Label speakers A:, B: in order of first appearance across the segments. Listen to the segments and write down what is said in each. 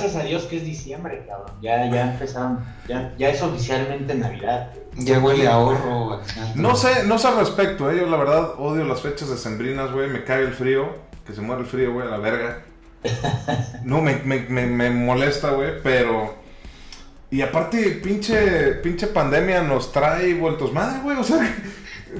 A: gracias a Dios que es diciembre, cabrón. Ya, ya empezaron, ya, ya es oficialmente Navidad.
B: Ya huele a ahorro.
C: No sé, no sé al respecto, eh. Yo la verdad odio las fechas decembrinas, güey. Me cae el frío. Que se muere el frío, güey, a la verga. No, me, me, me, me molesta, güey, pero... Y aparte, pinche, pinche pandemia nos trae vueltos madre, güey. O sea,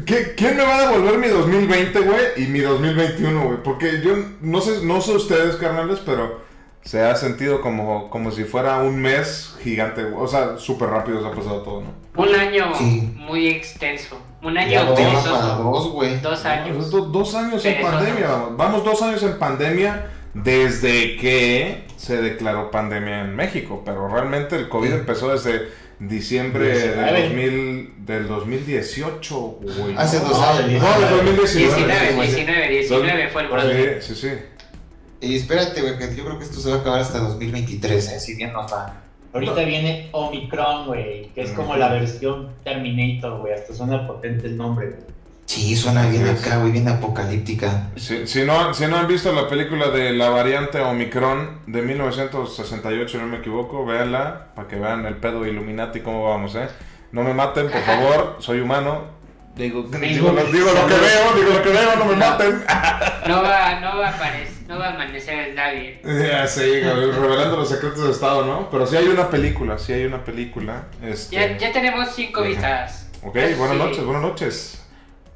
C: ¿qué- ¿quién me va a devolver mi 2020, güey? Y mi 2021, güey. Porque yo no sé, no sé ustedes, carnales, pero se ha sentido como, como si fuera un mes gigante. O sea, súper rápido se ha pasado todo, ¿no?
D: Un año
B: Sí.
D: muy extenso. Un año perezoso.
B: dos, güey.
D: Dos años.
C: do- dos años en pandemia, vamos. Vamos dos años en pandemia desde que se declaró pandemia en México. Pero realmente el COVID empezó desde diciembre del,
A: 19.
C: 2000, del 2018, güey.
B: Hace dos años.
C: No, del 2019.
D: 19,
C: güey.
D: 19, 19 fue el
C: Dos-
D: brother.
C: Sí, sí, sí.
B: Y espérate, güey, que yo creo que esto se va a acabar hasta 2023, ¿eh? Si bien nos va.
A: Ahorita viene Omicron, güey, que es como la versión Terminator, güey. Hasta suena potente el nombre, güey.
B: Sí, suena bien acá, güey, bien apocalíptica.
C: Si, si no, si no han visto la película de la variante Omicron de 1968, si no me equivoco, véanla para que vean el pedo Illuminati cómo vamos, ¿eh? No me maten, por favor, soy humano. Digo, digo, lo, digo lo que veo, digo lo que veo, no me maten.
D: No va, no va a aparecer, no va a amanecer.
C: Ya sé, güey, revelando los secretos de Estado, ¿no? Pero sí hay una película, sí hay una película. Este...
D: Ya, ya tenemos cinco vistas.
C: Ok,
D: Sí.
C: buenas noches, buenas noches.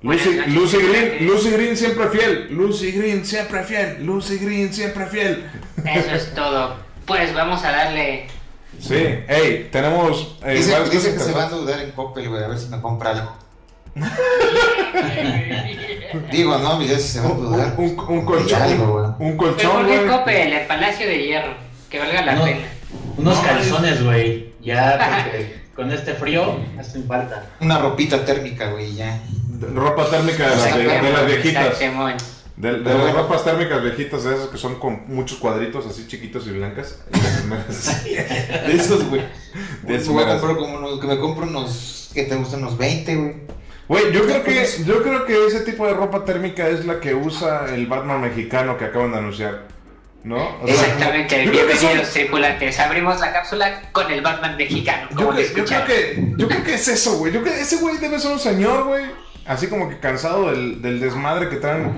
D: Buenas
C: Lucy,
D: noches,
C: Lucy Green. Lucy Green siempre fiel, Lucy Green siempre fiel, Lucy Green siempre fiel.
D: Eso es todo. Pues vamos a darle.
C: Sí, hey, tenemos eh,
B: Dice, que se va a endeudar en Coppel, güey, a ver si me compra algo. Digo, no, mi Dios, si se va a endeudar.
C: Un, un, un colchón,
B: algo, güey.
C: un
D: ¿Pero
C: colchón,
D: por qué
C: güey.
D: Coppel? El Palacio de Hierro. Que valga la
A: No.
D: pena.
A: Unos
C: No,
A: calzones, güey. Ya, porque con este frío hacen falta.
B: Una ropita térmica, güey, ya.
C: Ropa térmica de las, de, de las viejitas. De, de
B: Pero
C: las
B: bueno.
C: ropas térmicas viejitas, de esas que son con muchos cuadritos así chiquitos y blancas.
B: De esos, güey.
C: De esos
B: Me unos, que me compro unos, que te gustan unos 20, güey.
C: Güey, yo creo que yo creo que ese tipo de ropa térmica es la que usa el Batman mexicano que acaban de anunciar. ¿No? O sea,
D: Exactamente.
C: que son-
D: Bienvenidos, tripulantes. Abrimos la cápsula con el Batman mexicano.
C: Yo, que- creo que, yo creo que es eso, güey. Yo creo que ese güey debe ser un señor, güey. Así como que cansado del, del desmadre que traen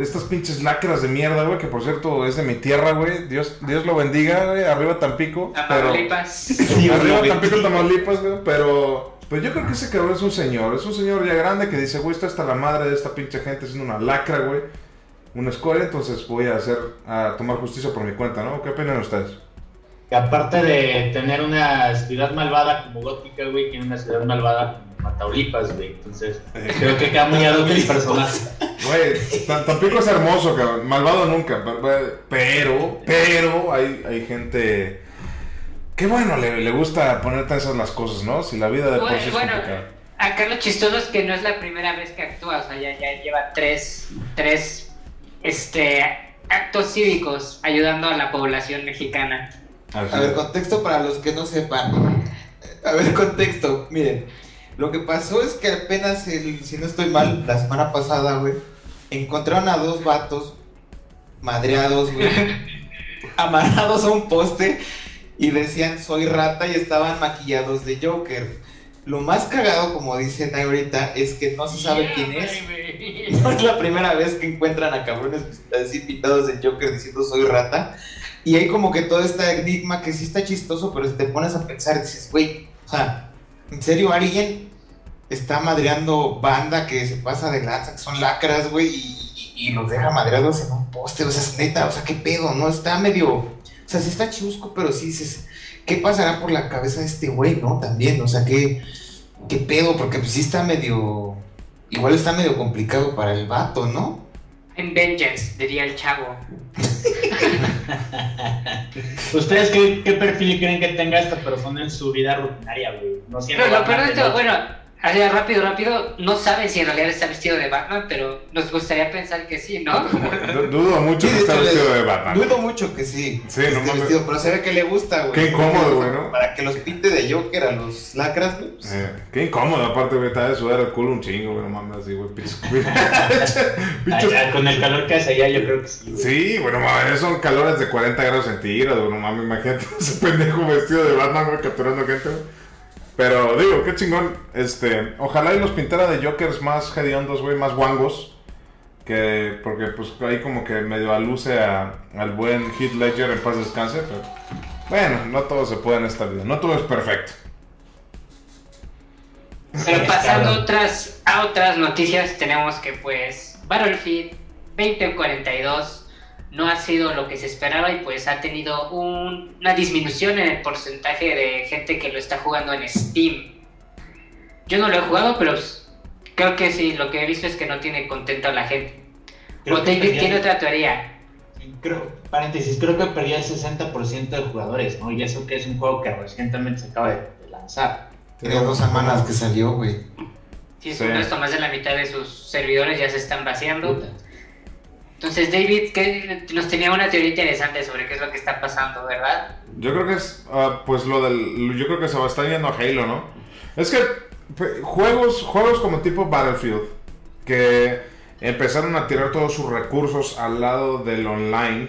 C: estas pinches lacras de mierda, güey. Que por cierto es de mi tierra, güey. Dios, Dios lo bendiga, güey. Arriba Tampico. Pero,
D: Tamaulipas.
C: arriba Tampico, Tamaulipas, güey. Pero, pues yo creo que ese cabrón es un señor. Es un señor ya grande que dice, güey, está hasta la madre de esta pinche gente haciendo una lacra, güey. Una escuela, entonces voy a hacer, a tomar justicia por mi cuenta, ¿no? ¿Qué opinan ustedes?
A: Que aparte de tener una ciudad malvada como Gótica, güey, tiene una ciudad malvada como Mataulipas, güey. Entonces, creo que queda muy ad hoc el personaje.
C: Güey, Tam- Tampico es hermoso, cabrón. Malvado nunca. pero- Pero, pero, hay, hay gente que, bueno, le, le gusta poner tensas las cosas, ¿no? Si la vida de por
D: Bueno,
C: sí es
D: bueno,
C: complicada.
D: acá lo chistoso es que no es la primera vez que actúa, o sea, ya, ya lleva tres, tres este, actos cívicos ayudando a la población mexicana.
C: Así
B: A ver, contexto para los que no sepan. A ver, contexto. Miren, lo que pasó es que apenas, el, si no estoy mal, la semana pasada, güey, encontraron a dos vatos madreados, güey, amarrados a un poste y decían soy rata y estaban maquillados de Joker. Lo más cagado, como dicen ahorita, es que no se sabe quién es. No es la primera vez que encuentran a cabrones así pintados de Joker diciendo soy rata. Y hay como que todo este enigma que sí está chistoso, pero si te pones a pensar dices, güey, o sea, ¿en serio alguien está madreando banda que se pasa de lanza, que son lacras, güey, y, y- y los deja madreados en un poste? O sea, es neta, o sea, qué pedo, ¿no? Está medio, o sea, sí está chusco, pero sí dices, ¿qué pasará por la cabeza de este güey, no? También, o sea, ¿qué, qué pedo? Porque pues sí está medio, igual está medio complicado para el vato, ¿no?
D: En Vengeance, diría el chavo.
A: ¿Ustedes qué, qué perfil creen que tenga esta persona en su vida rutinaria, güey? No siendo
D: Pero lo peor bueno, Así rápido, rápido, no saben si en realidad está vestido de Batman, pero nos gustaría pensar que sí, ¿no?
C: Dudo mucho
B: Sí,
C: que
B: hecho,
C: vestido de Batman.
B: Dudo mucho que sí.
C: Sí,
B: que
C: no
B: esté vestido, pero se ve que le gusta, güey.
C: Qué incómodo, güey, ¿no?
B: Para que los pinte de Joker a los lacras, güey. pues,
C: Eh, qué incómodo, aparte, güey, está de sudar el culo un chingo, güey, no mames, así, güey,
A: Ah, Con el calor que hace allá, yo creo que sí. güey.
C: Sí, bueno, mames, son calores de 40 grados centígrados, güey, no mames, imagínate ese pendejo vestido de Batman, güey, capturando gente, güey. Pero, digo, qué chingón, este, ojalá y los pintara de Jokers más hediondos, güey, más guangos, que, porque, pues, ahí como que medio aluce a, al buen Heath Ledger en paz descanse, pero, bueno, no todo se puede en esta vida, no todo es perfecto.
D: Pero pasando
A: cabrón.
D: otras, a otras noticias, tenemos que pues Battlefield 2042 no ha sido lo que se esperaba y pues ha tenido un- una disminución en el porcentaje de gente que lo está jugando en Steam. Yo no lo he jugado, pero pues, creo que sí, lo que he visto es que no tiene contento a la gente.
A: Creo
D: o David
A: perdía-
D: tiene otra teoría.
A: Creo, paréntesis, creo que perdió el 60% de jugadores, ¿no? Y eso que es un juego que recientemente se acaba de, de lanzar.
B: Tiene dos semanas que salió, güey.
D: Si es
C: Sí.
D: esto, más de la mitad de sus servidores ya se están vaciando.
A: Puta.
D: Entonces David que nos tenía una teoría interesante sobre qué es lo que está pasando, ¿verdad?
C: Yo creo que es, ah, pues lo del, yo creo que se va a estar yendo a Halo, ¿no? Es que pe- juegos, juegos como tipo Battlefield, que empezaron a tirar todos sus recursos al lado del online,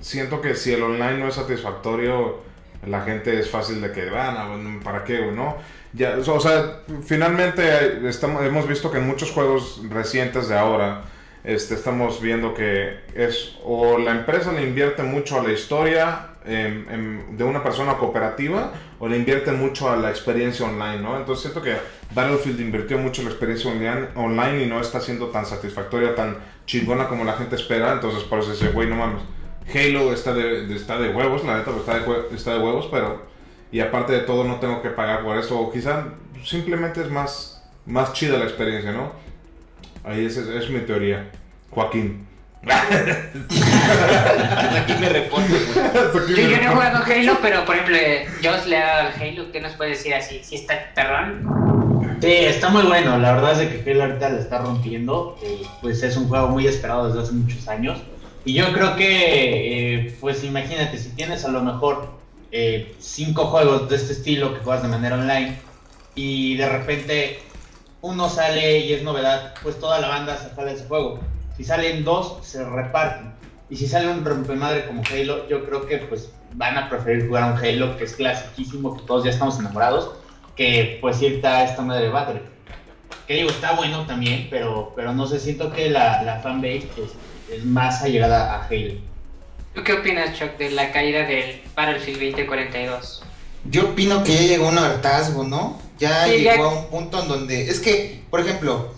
C: siento que si el online no es satisfactorio, la gente es fácil de que, van, ah, ¿para qué, güey, no? Ya, o sea, finalmente eh, estamos, hemos visto que en muchos juegos recientes de ahora, este, estamos viendo que es o la empresa le invierte mucho a la historia em, em, de una persona cooperativa o le invierte mucho a la experiencia online, ¿no? Entonces siento que Battlefield invirtió mucho en la experiencia online, y no está siendo tan satisfactoria, tan chingona como la gente espera, entonces por eso dice, güey, no mames. Halo está de, está de huevos, la neta, pues, está de, está de huevos, pero... Y aparte de todo no tengo que pagar por eso, o quizá simplemente es más, más chida la experiencia, ¿no? Ahí esa es, es mi teoría. Joaquín.
B: Aquí me reporto, güey.
D: Yo, yo no he jugado Halo, pero por ejemplo, eh, Joss le ha dado al Halo, ¿qué nos puede decir así? ¿Si está perrón?
A: Sí, está muy bueno. La verdad es que Halo ahorita le está rompiendo. eh, pues es un juego muy esperado desde hace muchos años. Y yo creo que, eh, pues imagínate, si tienes a lo mejor eh, cinco juegos de este estilo que juegas de manera online y de repente uno sale y es novedad, pues toda la banda se jala ese juego. Si salen dos, se reparten. Y si sale un rompemadre como Halo, yo creo que pues van a preferir jugar un Halo que es clasiquísimo, que todos ya estamos enamorados, que pues irte a esta madre Battle. Que digo, está bueno también, pero, pero no sé, siento que la, la fanbase pues, es más allegada a Halo.
D: ¿Tú qué opinas, Chuck, de la caída del Battlefield 2042?
B: Yo opino que ya llegó un hartazgo, ¿no? Ya
D: Sí,
B: llegó
D: ya-
B: a un punto en donde. Es que, por ejemplo,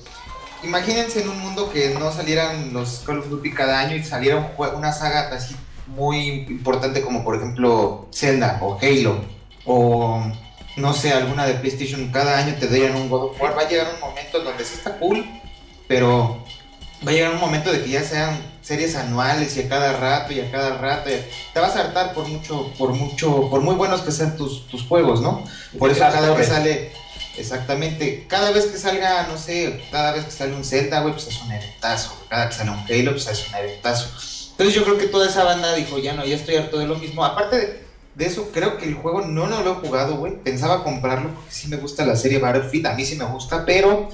B: imagínense en un mundo que no salieran los Call of Duty cada año y saliera un una saga así muy importante como, por ejemplo, Zelda o Halo o no sé, alguna de PlayStation. Cada año te dieran un God of War. Va a llegar un momento en donde sí está cool, pero va a llegar un momento de que ya sean series anuales y a cada rato y a cada rato. y te vas a hartar por mucho, por mucho, por muy buenos que sean tus, tus juegos, ¿no? Por eso cada vez que sale, exactamente, cada vez que salga, no sé, cada vez que sale un Zelda, güey, pues es un eventazo. Cada que sale un Halo, pues es un eventazo. Entonces yo creo que toda esa banda dijo, ya no, ya estoy harto de lo mismo. Aparte de, de eso, creo que el juego no, no lo he jugado, güey. Pensaba comprarlo porque sí me gusta la serie Battlefield, a mí sí me gusta, pero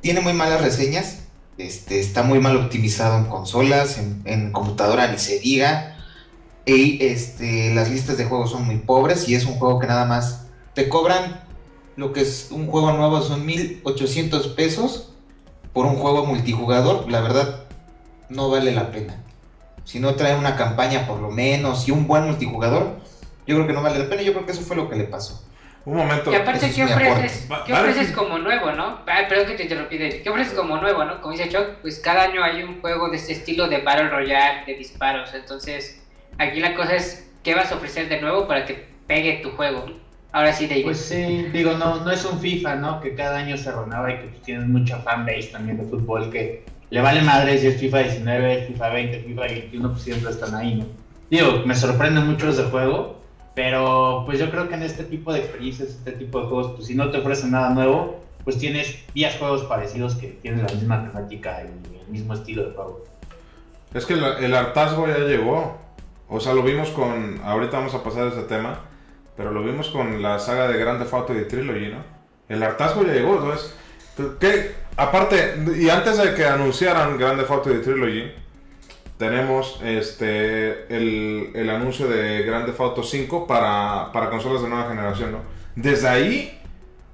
B: tiene muy malas reseñas. Este, está muy mal optimizado en consolas, en, en computadora ni se diga. Y este, las listas de juegos son muy pobres y es un juego que nada más te cobran lo que es un juego nuevo, son 1800 pesos por un juego multijugador. La verdad, no vale la pena. Si no trae una campaña por lo menos y un buen multijugador, yo creo que no vale la pena. Yo creo que eso fue lo que le pasó.
C: Un momento.
D: Y aparte, ¿qué ofreces. ¿qué ofreces como nuevo, no? Ay, perdón que te interrumpí. ¿Qué ofreces como nuevo, no? Como dice Chuck, pues cada año hay un juego de este estilo de Battle Royale, de disparos. Entonces, aquí la cosa es, ¿qué vas a ofrecer de nuevo para que pegue tu juego? Ahora sí, David.
A: Pues sí, digo, no, no es un FIFA, ¿no? Que cada año se renueva y que pues, tienes mucha fanbase también de fútbol que le vale madre si es FIFA 19, FIFA 20, FIFA 21, pues siempre están ahí, ¿no? Digo, me sorprende mucho ese juego, Pero pues yo creo que en este tipo de experiencias, este tipo de juegos, pues si no te ofrecen nada nuevo, pues tienes 10 juegos parecidos que tienen la misma temática y el mismo estilo de juego.
C: Es que el, el hartazgo ya llegó. O sea, lo vimos con. Ahorita vamos a pasar a ese tema. Pero lo vimos con la saga de Grand Theft Auto y Trilogy, ¿no? El hartazgo ya llegó, entonces. ¿qué? Aparte, y antes de que anunciaran Grand Theft Auto y Trilogy, tenemos este el, el anuncio de Grand Theft Auto 5 para, para consolas de nueva generación, ¿no? Desde ahí,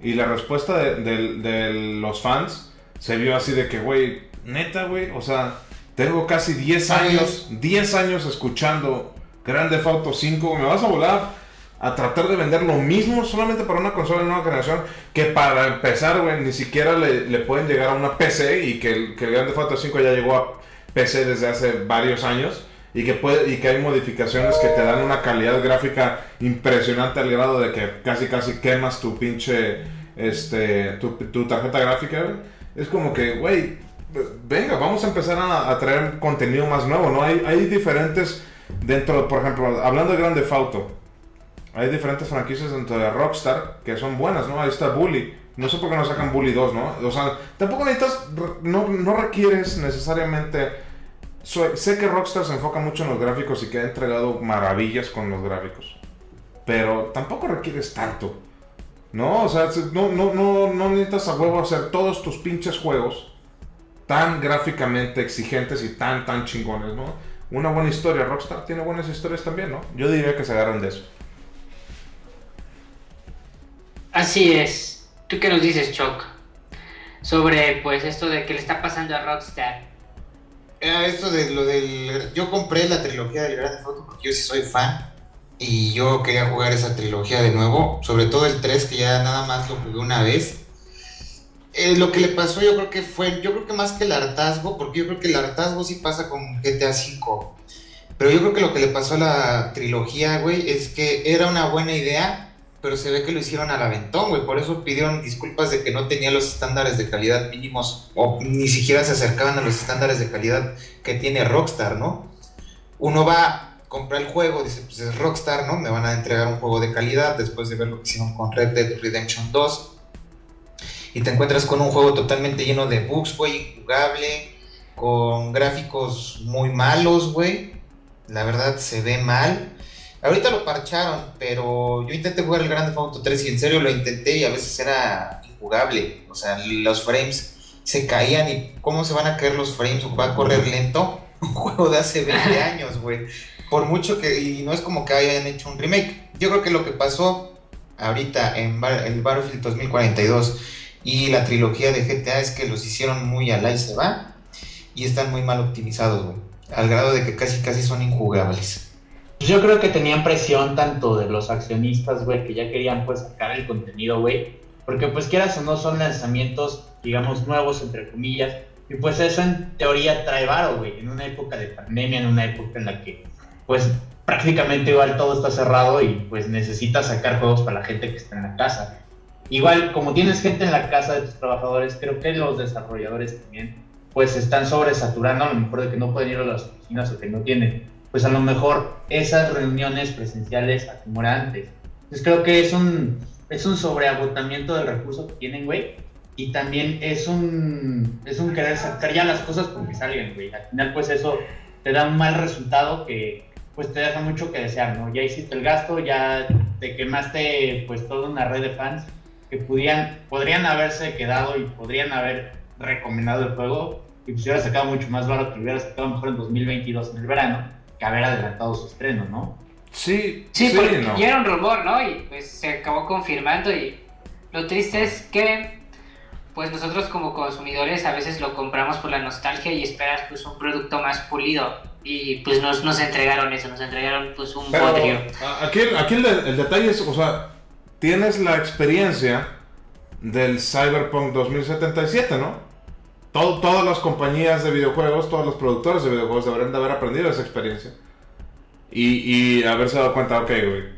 C: y la respuesta de, de- de los fans se vio así de que, güey, neta, güey, o sea, tengo casi 10 años, 10 años escuchando Grand Theft Auto 5, me vas a volar a tratar de vender lo mismo solamente para una consola de nueva generación que para empezar, güey, ni siquiera le, le pueden llegar a una PC y que el, que el Grand Theft Auto 5 ya llegó a PC desde hace varios años y que puede y que hay modificaciones que te dan una calidad gráfica impresionante al grado de que casi casi quemas tu pinche este tu, tu tarjeta gráfica es como que güey venga vamos a empezar a, traer contenido más nuevo no hay hay diferentes dentro por ejemplo hablando de Grand Theft Auto hay diferentes franquicias dentro de Rockstar que son buenas, ¿no? Ahí está Bully. No sé por qué no sacan Bully 2, ¿no? Tampoco necesitas, no, no requieres necesariamente... sé que Rockstar se enfoca mucho en los gráficos y que ha entregado maravillas con los gráficos. Pero tampoco requieres tanto. ¿No? O sea, no, no, no, no necesitas a huevo hacer todos tus pinches juegos tan gráficamente exigentes y tan, tan chingones, ¿no? Una buena historia. Rockstar tiene buenas historias también, ¿no? Yo diría que se agarran de eso.
D: Así es. ¿Tú qué nos dices, Choc? Sobre pues esto de que le está pasando a Rockstar.
B: Esto de lo del. Yo compré la trilogía del Grand Theft Auto porque yo sí soy fan. Y yo quería jugar esa trilogía de nuevo. Sobre todo el 3, que ya nada más lo jugué una vez. Eh, lo que le pasó, yo creo que fue. Yo creo que más que el hartazgo, porque yo creo que el hartazgo sí pasa con GTA V. Pero yo creo que lo que le pasó a la trilogía, güey, es que era una buena idea, pero se ve que lo hicieron al aventón, güey. Por eso pidieron disculpas de que no tenía los estándares de calidad mínimos o ni siquiera se acercaban a los estándares de calidad que tiene Rockstar, ¿no? Uno va a comprar el juego, dice, pues es Rockstar, ¿no? Me van a entregar un juego de calidad después de ver lo que hicieron con Red Dead Redemption 2. Y te encuentras con un juego totalmente lleno de bugs, güey, jugable, con gráficos muy malos, güey. La verdad se ve mal. Ahorita lo parcharon, pero yo intenté jugar el Grand Theft Auto 3 y en serio lo intenté y a veces era injugable. O sea, los frames se caían y ¿cómo se van a caer los frames? ¿Va a correr lento? Un juego de hace 20 años, güey. Por mucho que... Y no es como que hayan hecho un remake. Yo creo que lo que pasó ahorita en Bar- el Battlefield 2042 y la trilogía de GTA es que los hicieron muy al y se va y están muy mal optimizados, güey. Al grado de que casi casi son injugables.
A: Pues yo creo que tenían presión tanto de los accionistas, güey, que ya querían pues sacar el contenido, güey. Porque pues quieras o no son lanzamientos, digamos, nuevos, entre comillas. Y pues eso en teoría trae varo, güey. En una época de pandemia, en una época en la que pues prácticamente igual todo está cerrado y pues necesitas sacar juegos para la gente que está en la casa. Igual, como tienes gente en la casa de tus trabajadores, creo que los desarrolladores también pues están sobresaturando, a lo mejor de que no pueden ir a las oficinas o que no tienen pues a lo mejor esas reuniones presenciales a como era antes. Entonces creo que es un, es un sobreagotamiento del recurso que tienen, güey. Y también es un, es un querer sacar ya las cosas porque salgan, güey. Al final, pues eso te da un mal resultado que pues te deja mucho que desear, ¿no? Ya hiciste el gasto, ya te quemaste pues toda una red de fans que podrían haberse quedado y podrían haber recomendado el juego y pues hubiera sacado mucho más barato que hubiera sacado mejor en 2022 en el verano haber adelantado su estreno, ¿no?
C: Sí,
D: Sí, porque
C: no.
D: ya era un rumor, ¿no? Y pues se acabó confirmando y lo triste es que pues nosotros como consumidores a veces lo compramos por la nostalgia y esperas pues un producto más pulido y pues nos, nos entregaron eso, nos entregaron pues un
C: Pero
D: bodrio.
C: aquí, aquí el, de- el detalle es, o sea, tienes la experiencia del Cyberpunk 2077, ¿no? Todo- todas las compañías de videojuegos, todos los productores de videojuegos deberían de haber aprendido esa experiencia. Y, y haberse dado cuenta, ok, güey,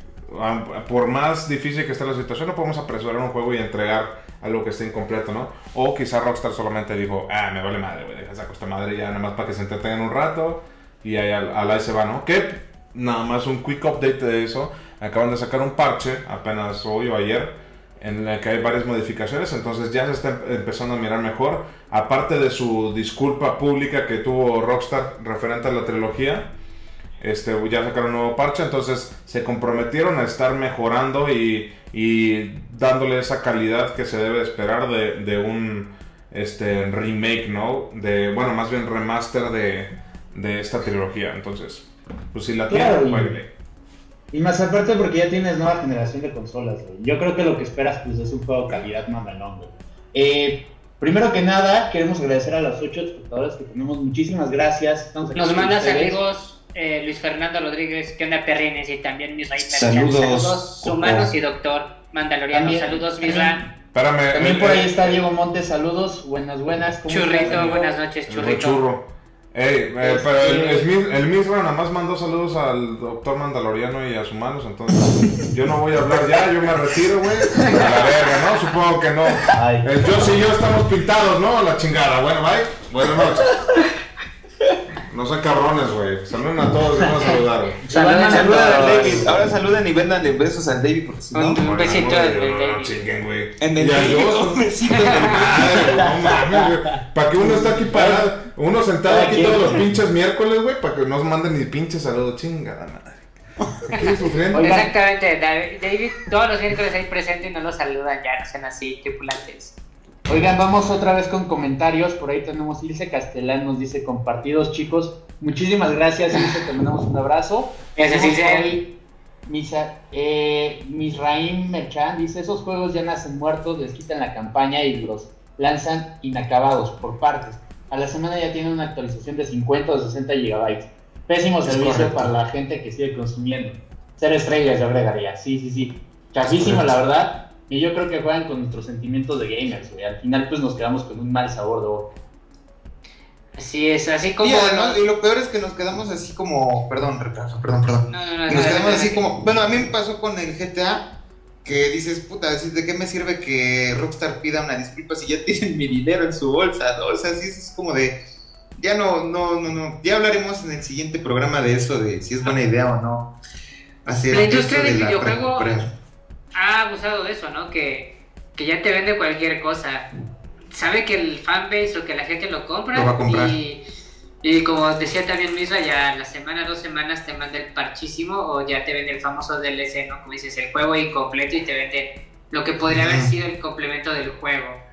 C: por más difícil que esté la situación, no podemos apresurar un juego y entregar algo que esté incompleto, ¿no? O quizá Rockstar solamente dijo, ah, me vale madre, güey, deja esa esta madre ya nada más para que se entretengan un rato y ahí al, al ahí se va, ¿no? Que nada más un quick update de eso. acaban de sacar un parche, apenas hoy o ayer, en el que hay varias modificaciones, entonces ya se está empezando a mirar mejor. Aparte de su disculpa pública que tuvo Rockstar referente a la trilogía, este, ya sacaron un nuevo parche, entonces se comprometieron a estar mejorando y, y dándole esa calidad que se debe esperar de, de un este, remake, ¿no? De, bueno, más bien remaster de, de esta trilogía, entonces, pues si la
A: Claro,
C: tienen,
A: y- más aparte porque ya tienes nueva generación de consolas, güey. Yo creo que lo que esperas pues es un juego calidad mamalón, güey. Eh, primero que nada, queremos agradecer a los ocho espectadores que tenemos. Muchísimas gracias. Estamos aquí
D: Nos
A: con
D: manda
A: ustedes.
D: saludos eh, Luis Fernando Rodríguez, que onda perrines y también Misra
B: Saludos,
D: Saludos humanos y doctor Mandaloriano.
A: También-
D: saludos
A: también-
D: Misra.
C: Espérame.
A: También por ahí
C: el-
A: está Diego Montes, saludos, buenas, buenas. ¿cómo estás,
D: Churrito, buenas noches, churrito.
C: churro. Ey, eh,
A: Este-
C: pero el, el, el Misra nada más mandó saludos al doctor Mandaloriano y a sus manos, entonces yo no voy a hablar ya, yo me retiro, güey. A la verga, ¿no? Supongo que no.
A: Ay.
C: El Joss y yo estamos pintados, ¿no? La chingada. Bueno, bye. Buenas noches. No sean cabrones, güey. Saluden a todos, vamos a saludar.
D: a
B: Saluden al
D: todos.
B: David. Ahora saluden y vendanle besos al David porque si no.
D: Un- Un besito
C: no,
D: David.
C: no chinguen, güey.
B: En el
C: Y a
B: David,
C: Joss,
B: un besito
C: Madre, güey, no mames, güey. Para que uno está aquí parado, uno sentado aquí todos los pinches miércoles, güey, para que no nos manden ni pinches saludos. Chingada madre. ¿Qué sufriendo?
D: Exactamente, David, David todos los miércoles ahí presente y no lo saludan ya, no sean así, tripulantes.
A: Oigan, vamos otra vez con comentarios. Por ahí tenemos Ilse Castellán, nos dice compartidos, chicos. Muchísimas gracias, Ilse, te mandamos un abrazo.
D: Gracias, Ilse.
A: Misa, eh, Misraim Merchan dice: Esos juegos ya nacen muertos, les quitan la campaña y los lanzan inacabados por partes. A la semana ya tienen una actualización de 50 o 60 gigabytes. Pésimo
B: Es
A: servicio
B: correcto.
A: para la gente que sigue consumiendo. Ser estrellas, yo agregaría. Sí, sí, sí. Chafísimo, la verdad. Y yo creo que juegan con nuestros sentimientos de gamers, güey. Al final, pues nos quedamos con un mal sabor de boca.
D: Así es, así como...
B: Y, además, y lo peor es que nos quedamos así como. Perdón, Ricardo, perdón, perdón.
D: No, no, no,
B: Nos
D: no,
B: quedamos
D: no,
B: así
D: no.
B: como. Bueno, a mí me pasó con el GTA. Que dices, puta, ¿de qué me sirve que Rockstar pida una disculpa si ya tienen mi dinero en su bolsa? ¿no? O sea, sí, es como de. Ya no, no, no, no. Ya hablaremos en el siguiente programa de eso, de si es buena idea o no. Hacer
D: La industria
B: de
D: del
B: la
D: videojuego- ha abusado de eso, ¿no? Que, que ya te vende cualquier cosa. Sabe que el fanbase o que la gente lo compra.
B: Lo va a comprar.
D: Y, y como decía también Misra, ya la semana, dos semanas te manda el parchísimo o ya te vende el famoso DLC, ¿no? Como dices, el juego incompleto y te vende lo que podría haber sido el complemento del juego.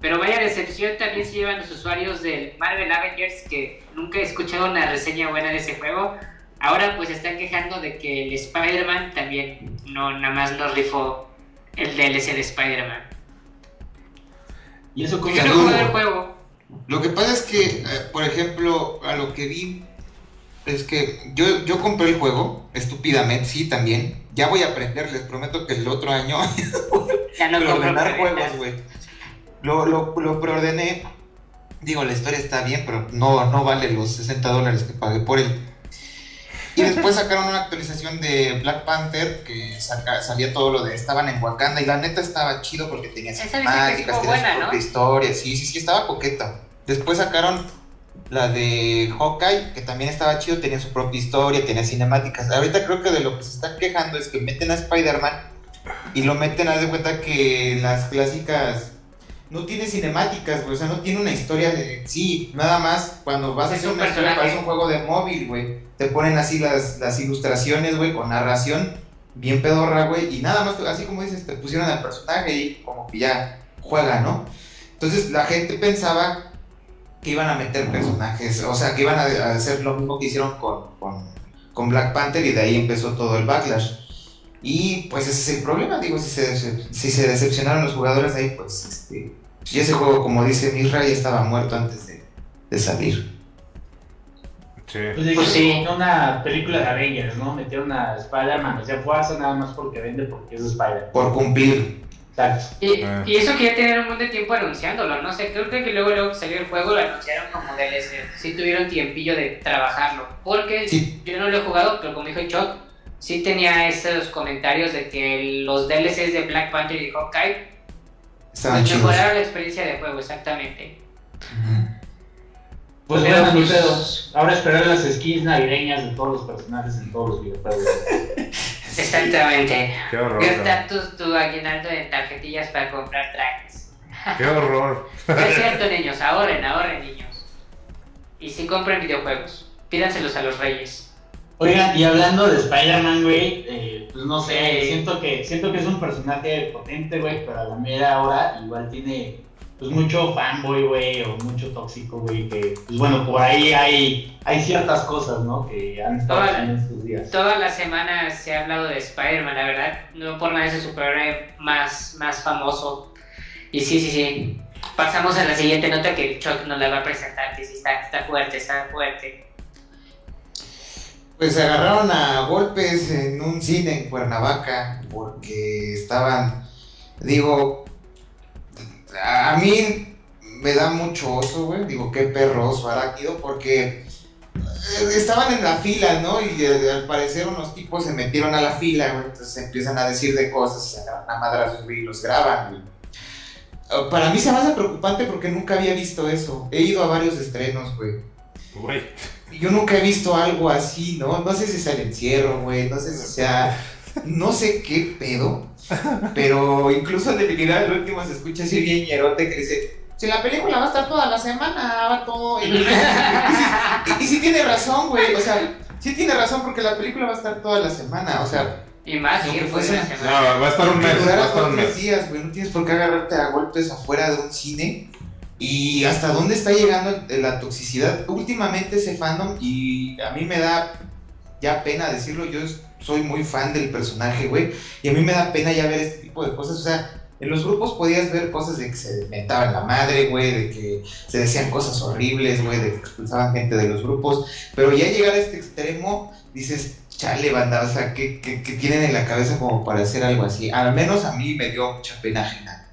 D: Pero vaya decepción también se llevan los usuarios del Marvel Avengers que nunca he escuchado una reseña buena de ese juego. Ahora pues están quejando de que el Spider-Man también no nada más nos rifó el DLC de Spider-Man.
A: Y eso como
D: Yo no jugué el juego.
B: Lo que pasa es que, eh, por ejemplo, a lo que vi, es que yo, yo compré el juego, estúpidamente, sí, también. Ya voy a aprender, les prometo que el otro año
D: Ya no
B: preordenar juegos, güey. Lo, lo, lo preordené. Digo, la historia está bien, pero no, no vale los 60 dólares que pagué por él. Y después sacaron una actualización de Black Panther que saca- salía todo lo de estaban en Wakanda y la neta estaba chido porque tenía cinemáticas, tenía
D: ¿no?
B: historia, sí, sí, sí, estaba coqueta. Después sacaron la de Hawkeye, que también estaba chido, tenía su propia historia, tenía cinemáticas. Ahorita creo que de lo que se están quejando es que meten a Spider-Man y lo meten, haz de cuenta que las clásicas no tiene cinemáticas, güey, o sea, no tiene una historia de sí, nada más cuando vas a hacer
D: un
B: una historia, parece un juego de móvil, güey. Te ponen así las, las ilustraciones, güey, con narración bien pedorra, güey, y nada más, así como dices, te pusieron al personaje y como que ya juega, ¿no? Entonces la gente pensaba que iban a meter personajes, o sea, que iban a, a hacer lo mismo que hicieron con, con, con Black Panther y de ahí empezó todo el backlash. Y pues ese es el problema, digo, si se, si se decepcionaron los jugadores ahí, pues este, y ese juego, como dice Misra, ya estaba muerto antes de, de salir.
C: Sí.
A: Pues,
D: Pues sí.
A: una película de Avengers, ¿no? Metieron a Spider-Man, o sea, fuerza nada más porque vende porque es Spider.
B: Por cumplir.
A: Exacto.
D: Y, y eso que ya tenían un montón de tiempo anunciándolo, no sé, creo que luego, luego que salió el juego lo anunciaron como DLC. Sí tuvieron tiempillo de trabajarlo. Porque
B: Sí.
D: yo no lo he jugado, pero como dijo Choc, sí tenía esos comentarios de que los DLCs de Black Panther y de Hawkeye pues, mejoraron la experiencia de juego, exactamente.
A: Pues
D: Pero,
A: bueno, ni
D: pues.
A: Ahora esperar las skins navideñas de todos los personajes en todos los videojuegos.
D: Exactamente.
C: Qué horror.
D: Gasta tu, tu aguinaldo en tarjetillas para comprar trajes.
C: Qué horror.
D: Es cierto, niños, ahorren, ahorren, niños. Y si compran videojuegos, pídanselos a los reyes.
A: Oigan, y hablando de Spider-Man, güey, eh, pues no sé, siento que siento que es un personaje potente, güey, pero a la mera hora igual tiene pues mucho fanboy, güey, o mucho tóxico, güey, que pues bueno, por ahí hay hay ciertas cosas, ¿no? Que han estado
D: Toda-
A: pasando estos días.
D: Toda la semana se ha hablado de Spider-Man, la verdad. No por nada es el superhéroe más, más famoso. Y sí, sí, sí. Pasamos a la siguiente nota que Chuck nos la va a presentar, que sí está, está fuerte, está fuerte.
B: Pues se agarraron a golpes en un cine en Cuernavaca porque estaban, digo, a mí me da mucho oso, güey, digo, qué perro oso arácnido porque eh, estaban en la fila, ¿no? Y eh, al parecer unos tipos se metieron a la fila, güey, entonces empiezan a decir de cosas, se agarran a madrazos, güey, y los graban. Ah, Para mí se me hace preocupante porque nunca había visto eso. He ido a varios estrenos, güey.
C: Güey.
B: Yo nunca he visto algo así, ¿no? No sé si sea el encierro, güey, no sé si sea... No sé qué pedo, pero incluso de Debilidad al último se escucha así bien ñerote que dice, si la película va a estar toda la semana, vato. Y, y, y, y sí tiene razón, güey, o sea, sí tiene razón porque la película va a estar toda la semana, o sea,
D: Y más, si
B: pues,
C: No, va a estar un
B: que
C: mes. Va a
B: durara
C: estar
B: dos
C: un
B: tres
C: mes.
B: días, güey, no tienes por qué agarrarte a golpes afuera de un cine. Y hasta dónde está llegando la toxicidad. Últimamente ese fandom, y a mí me da ya pena decirlo, yo soy muy fan del personaje, güey, y a mí me da pena ya ver este tipo de cosas. O sea, en los grupos podías ver cosas de que se mentaban la madre, güey, de que se decían cosas horribles, güey, de que expulsaban gente de los grupos, pero ya llegar a este extremo, dices, chale, banda, o sea, ¿qué, qué, qué tienen en la cabeza como para hacer algo así? Al menos a mí me dio mucha pena ajena.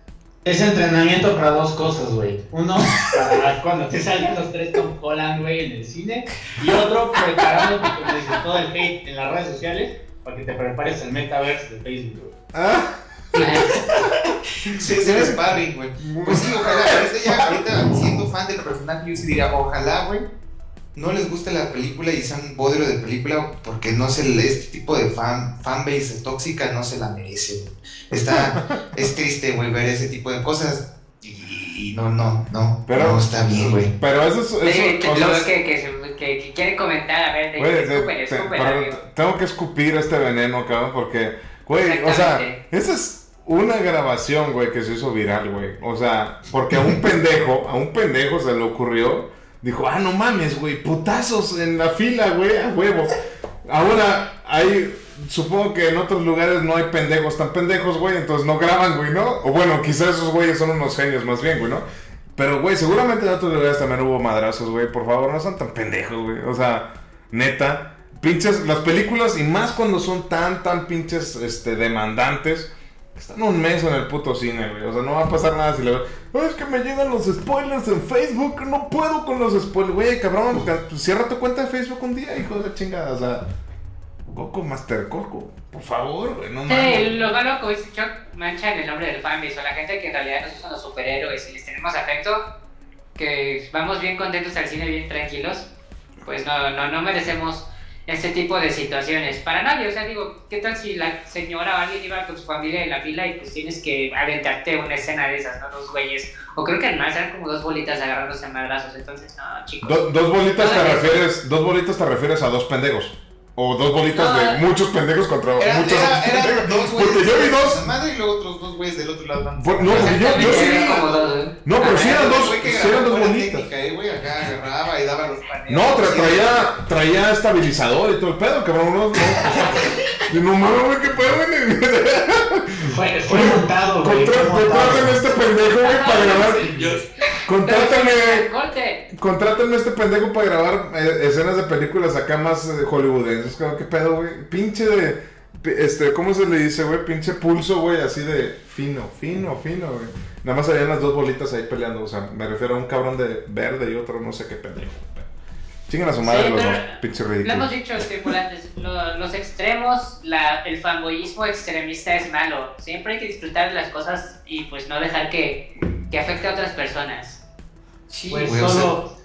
A: Es entrenamiento para dos cosas, güey. Uno, para cuando te salgan los tres Tom Holland, güey, en el cine. Y otro, preparándote como dices, todo el hate en las redes sociales para que te prepares el metaverse de Facebook, güey.
C: Ah,
B: Sí, se ve sparring, güey. Pues sí, ojalá, ahorita ya, ahorita siendo fan del personaje, yo sí diría, ojalá, güey, no les guste la película y sean bodrio de película, porque no se le- este tipo de fan, fanbase tóxica no se la merece. Está, es triste, güey, ver ese tipo de cosas. Y, y no, no, no,
C: Pero-
B: no está bien, güey.
C: pero eso es. Eso,
D: que,
C: o sea,
D: lo
C: es-
D: que, que, se- que- que quiere comentar, a ver,
C: pero tengo que escupir este veneno, cabrón, porque, güey, o sea, esa es una grabación, güey, que se hizo viral, güey. O sea, porque a un pendejo, a un pendejo se le ocurrió, dijo, ah, no mames, güey, putazos en la fila, güey, a huevo. Ahora, hay, supongo que en otros lugares no hay pendejos tan pendejos, güey, entonces no graban, güey, ¿no? O bueno, quizás esos güeyes son unos genios más bien, güey, ¿no? Pero, güey, seguramente en otros lugares también hubo madrazos, güey. Por favor, no sean tan pendejos, güey. O sea, neta. Pinches, las películas, y más cuando son tan, tan pinches, este, demandantes. Están un mes en el puto cine, güey. O sea, no va a pasar nada si le veo. "Ay, es que me llegan los spoilers en Facebook. No puedo con los spoilers. Güey, cabrón, cierra tu cuenta de Facebook un día, hijo de la chingada. O sea, Coco Master Coco. Por favor, güey, no
D: Sí,
C: mames.
D: lo malo como dice Chuck, manchan el nombre del fanbase o la gente que en realidad no son los superhéroes y les tenemos afecto, que vamos bien contentos al cine, bien tranquilos, pues no, no, no merecemos este tipo de situaciones. Para nadie, o sea, digo, ¿qué tal si la señora o alguien iba con su familia en la fila y pues tienes que aventarte una escena de esas, ¿no? Dos güeyes. O creo que además eran como dos bolitas agarrándose a madrazos, entonces, no, chicos.
C: Do- dos bolitas te refieres, dos bolitas te refieres a dos pendejos. O dos bolitas
D: No,
C: de muchos pendejos contra
B: Era,
C: muchos
B: era,
C: otros
B: eran
C: pendejos.
B: dos güeyes.
C: Porque yo vi dos.
B: la madre y luego otros dos güeyes del otro lado.
C: Fue- no, porque yo, yo sí.
D: ¿eh?
C: No, pero sí eran dos, sí eran dos bolitas.
B: técnica, eh, güey, acá agarraba y daba los paneos.
C: No, traía, traía estabilizador y todo el pedo, cabrón. No, no, mames, güey, qué pedo, güey.
A: Fue, fue montado, güey.
C: Contra-
A: fue montado.
C: Contrátenme a este pendejo, güey, para grabar. Contrátenme a este pendejo para grabar eh, escenas de películas acá más eh, hollywoodenses. ¿Qué pedo, güey? Pinche de. Este, ¿cómo se le dice, güey? Pinche pulso, güey, así de fino, fino, fino, güey. Nada más habían las dos bolitas ahí peleando. O sea, me refiero a un cabrón de verde y otro no sé qué pendejo. Chingan a su madre
D: Sí,
C: los
D: pero
C: dos, pinche
D: Lo hemos
C: ridículos.
D: dicho, tripulantes, lo- los extremos, la, el fanboyismo extremista es malo. Siempre hay que disfrutar de las cosas y pues no dejar que, que afecte a otras personas.
B: Sí,
A: Pues solo.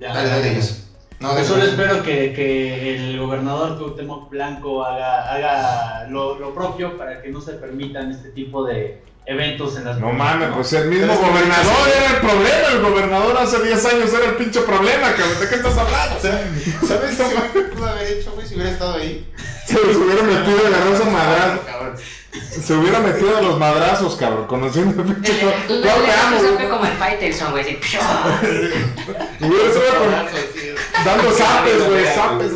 A: Ya,
B: Dale, dale, ellos. No,
A: Yo solo
B: de-
A: espero que, que el gobernador Cuauhtémoc Blanco haga, haga lo, lo propio para que no se permitan este tipo de eventos en las
C: No mames, pues el mismo
B: Pero es que-
C: gobernador era el problema. El gobernador hace 10 años era el pinche problema, cabrón. ¿De qué estás hablando?
B: ¿Sabes qué pudo haber hecho, güey, si hubiera estado ahí?
C: Se hubiera metido a agarrar a madrazos.
B: Cabrón.
C: Se hubiera metido a los madrazos, cabrón. Conociendo el pinche.
D: Le-
C: que amo,
D: como el Faitelson, güey. así,
C: Hubiera con- dando zapes, güey. Zapes.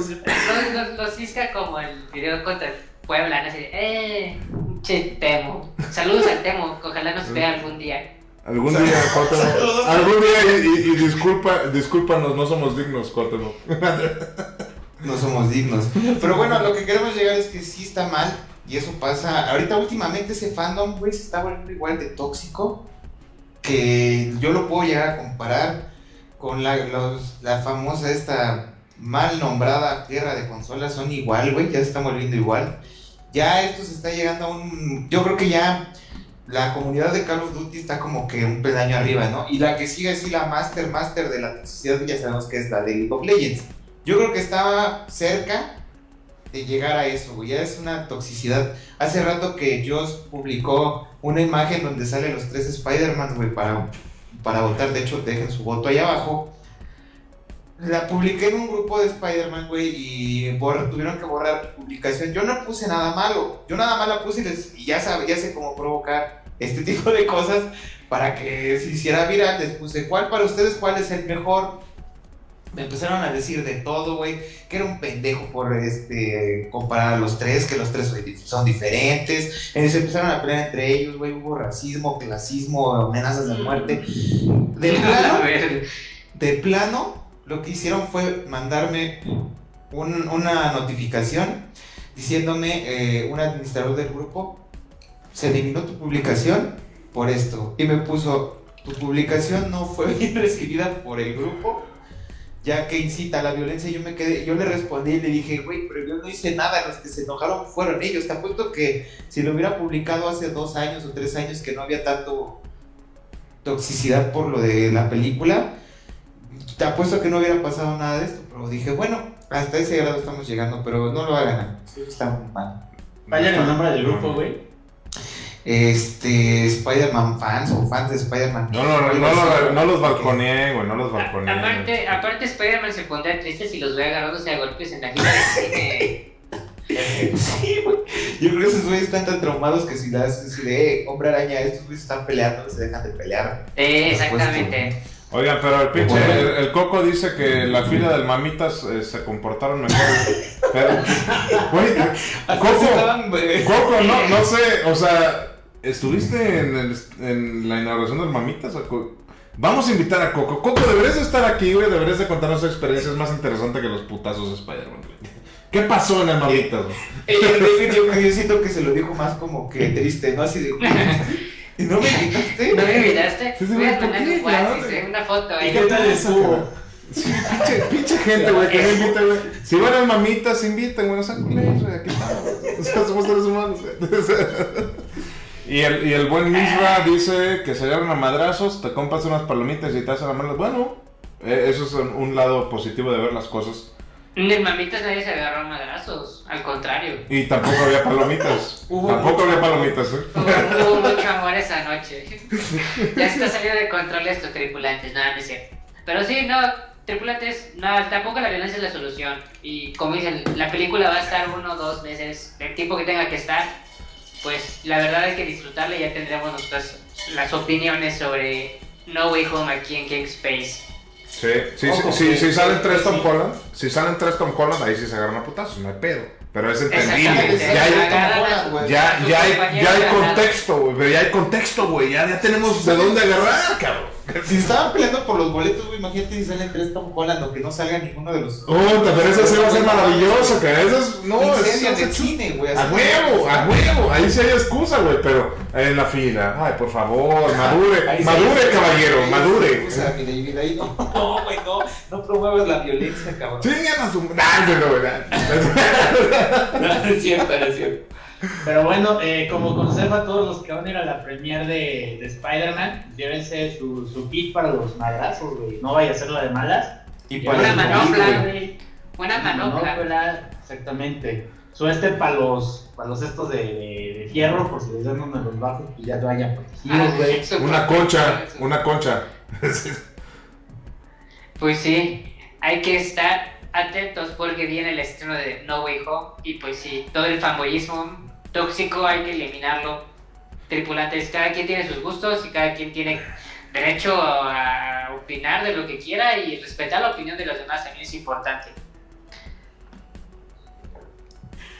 D: Los, los, cisca como el video contra el Puebla, ¿no? Así, de, eh, che, Temo. Saludos al Temo, ojalá nos vea algún día.
C: Algún día, Cuauhtémoc. Algún día, y, y- y disculpa, discúlpanos, no somos dignos, Cuauhtémoc.
B: No somos dignos. Pero bueno, a lo que queremos llegar es que sí está mal. Y eso pasa. Ahorita últimamente ese fandom, güey, se está volviendo igual de tóxico. Que yo lo puedo llegar a comparar con la, la famosa esta mal nombrada guerra de consolas. Son igual, güey, ya se están volviendo igual. Ya esto se está llegando a un... Yo creo que ya la comunidad de Call of Duty está como que un peldaño arriba, ¿no? Y la que sigue así la master master de la toxicidad ya sabemos que es la de League of Legends. Yo creo que estaba cerca de llegar a eso, güey. Ya es una toxicidad. Hace rato que Joss publicó una imagen donde salen los tres Spider-Man, güey, para, para votar. De hecho, dejen su voto ahí abajo. La publiqué en un grupo de Spider-Man, güey, y borra- tuvieron que borrar mi publicación. Yo no puse nada malo. Yo nada más la puse y, les- y ya, sabe, ya sé cómo provocar este tipo de cosas para que se hiciera viral. Les puse, ¿cuál para ustedes, cuál es el mejor? Me empezaron a decir de todo, güey, que era un pendejo por este comparar a los tres, que los tres son dif- son diferentes. Eh, se empezaron a pelear entre ellos, güey, hubo racismo, clasismo, amenazas de muerte. De plano, de plano, lo que hicieron fue mandarme un- una notificación diciéndome, eh, un administrador del grupo, se eliminó tu publicación por esto. Y me puso, tu publicación no fue bien recibida por el grupo, ya que incita a la violencia. Yo me quedé, yo le respondí y le dije, güey, pero yo no hice nada, los que se enojaron fueron ellos. Te apuesto que si lo hubiera publicado hace dos años o tres años que no había tanto toxicidad por lo de la película, te apuesto que no hubiera pasado nada de esto. Pero dije, bueno, hasta ese grado estamos llegando, pero no lo hagan. Está mal.
A: Vaya el nombre del grupo, güey.
B: Este, Spider-Man fans o fans de Spider-Man.
C: No, no, no, no, no, los balconeé, güey, no los balconeé.
D: aparte, aparte Spider-Man se pondría triste si los ve agarrándose a golpes en la cine.
B: Sí, güey. Yo creo que esos güeyes están tan traumados que si das así de, eh, hombre araña, estos güeyes están peleando, se dejan de pelear.
D: Eh, exactamente.
C: Oigan, pero el pinche, el, el Coco dice que la fila del Mamitas eh, se comportaron mejor. Pero, güey, Coco. Coco, no, no sé, o sea, ¿estuviste en, el- en la inauguración del Mamitas? Vamos a invitar a Coco. Coco, deberías de estar aquí, güey, deberías de contarnos tu experiencia, es más interesante que los putazos de Spider-Man, güey. ¿Qué pasó en el Mamitas, güey?
B: Ella, David, yo, yo siento que se lo dijo más como que triste, ¿no? Así de, ¿y no me invitaste?
D: ¿No me invitaste?
C: Sí, sí,
D: Voy a
C: ¿por
D: mandar
C: qué?
D: un WhatsApp, una foto
A: ¿Y
D: ahí.
A: qué tal estuvo?
C: Sí, pinche, pinche gente, güey, que no invita, güey. Si van al Mamitas, inviten, güey, no sean culeros, güey, aquí estamos. O sea, somos seres humanos, güey. Y el, y el buen Misra dice que se agarran a madrazos, te compras unas palomitas y te hacen a malas. Bueno, eh, eso es un, un lado positivo de ver las cosas.
D: El mamitas nadie se agarró a madrazos, al contrario.
C: Y tampoco había palomitas.
B: Hubo
C: tampoco
B: mucho
C: había palomitas, ¿eh?
D: Hubo, hubo mucho amor esa noche. Ya se está saliendo de control estos tripulantes, nada, no es cierto. Pero sí, no, tripulantes, no, tampoco la violencia es la solución. Y como dicen, la película va a estar uno o dos meses, el tiempo que tenga que estar. Pues la verdad hay que disfrutarla y ya tendremos nuestras las opiniones sobre No Way Home aquí en King Space.
C: Sí, sí,
B: Ojo,
C: sí,
B: que-
C: si salen tres Tom
B: sí.
C: Holland, si salen tres Tom Holland, ahí sí se agarran a putazos, no hay pedo. Pero es entendible. Ya hay,
B: Tom Holland, güey.
C: ya, ya hay, ya hay contexto, güey. Pero ya hay contexto, güey. Ya, ya tenemos de dónde agarrar, cabrón.
B: Si estaban peleando por los boletos, güey, imagínate si salen tres Tom Holland o que no salga ninguno de los.
C: Puta, pero eso sí va a ser maravilloso, que eso es. No, eso es
B: cine, güey.
C: A huevo, a huevo. Ahí sí hay excusa, güey. Pero en la fila. Ay, por favor, madure.
B: Sí
C: madure, caballero, madure.
B: sí ahí no, no, güey, no, no promuevas la violencia, cabrón.
C: Chingan a su. Ay, no, no, no.
B: No, es cierto, es cierto.
A: Pero bueno, eh, como consejo a todos los que van a ir a la premiere de, de Spider-Man, llévense su, su kit para los madrazos, güey. No vaya a ser la de malas.
B: Y para
D: Una
B: el
D: manopla, güey. Una manopla.
A: Manopla, exactamente. Su este para los, para los estos de, de, de fierro, por si les dan uno de los bajos, pues ya lo hayan protegidos, güey.
D: Su
C: Una concha, una concha.
D: Pues sí, hay que estar atentos porque viene el estreno de No Way Home y pues sí, todo el fanboyismo tóxico hay que eliminarlo. Tripulantes, cada quien tiene sus gustos y cada quien tiene derecho a opinar de lo que quiera y respetar la opinión de los demás también es importante.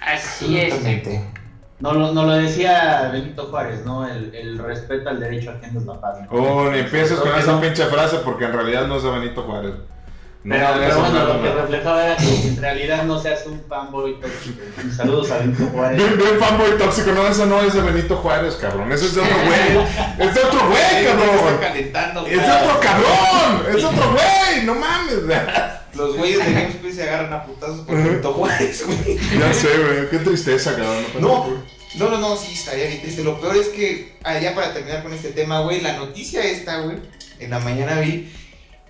D: Así es.
A: No, lo- no lo decía Benito Juárez, ¿no? El, el respeto al derecho ajeno es la paz. ¿no?
C: Oh, ni empieces con esa
A: no.
C: pinche frase porque en realidad no es de Benito Juárez. No,
A: Pero,
C: no,
A: pero
C: no,
A: bueno,
C: no,
A: lo que reflejaba era que en realidad no seas un fanboy tóxico. Saludos a Benito Juárez.
C: Bien, bien fanboy tóxico, no, eso no es de Benito Juárez, cabrón. Ese es de otro güey. Es de otro güey, cabrón. Es de otro cabrón. Es de otro güey, no mames.
B: Los güeyes de GameSpace se agarran a putazos por. Benito Juárez, güey.
C: Ya sé, güey. Qué tristeza, cabrón.
B: No, no, no, no, sí, estaría bien triste. Lo peor es que, ah, ya para terminar con este tema, güey, la noticia esta, güey, en la mañana vi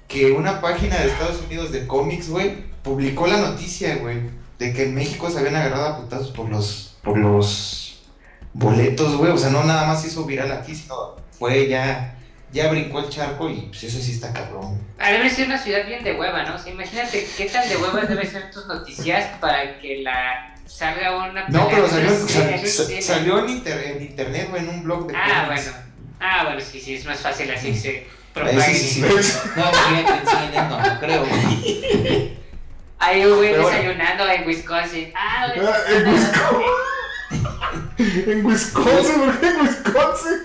B: que una página de Estados Unidos de cómics, güey, publicó la noticia, güey, de que en México se habían agarrado a putazos por los, por los boletos, güey. O sea, no nada más hizo viral aquí, sino fue ya, ya brincó el charco y pues eso sí está cabrón.
D: Ah, Debe ser una ciudad bien de hueva, ¿no? O sea, imagínate qué tan de hueva deben ser tus noticias para que la salga una
B: No, pero salió,
D: Sí,
B: sal-
D: sí, sí.
B: sa- salió en, inter- en internet, güey, en un blog de
D: Ah,
B: cómics.
D: bueno. Ah, bueno, sí, sí, es más fácil así se Propague.
B: sí, sí, sí. No, en CNN, no, no creo.
D: Hay un güey
B: Pero
D: desayunando en Wisconsin. Ah, güey.
C: Ah, en Wisconsin. En Wisconsin, ¿por qué en Wisconsin?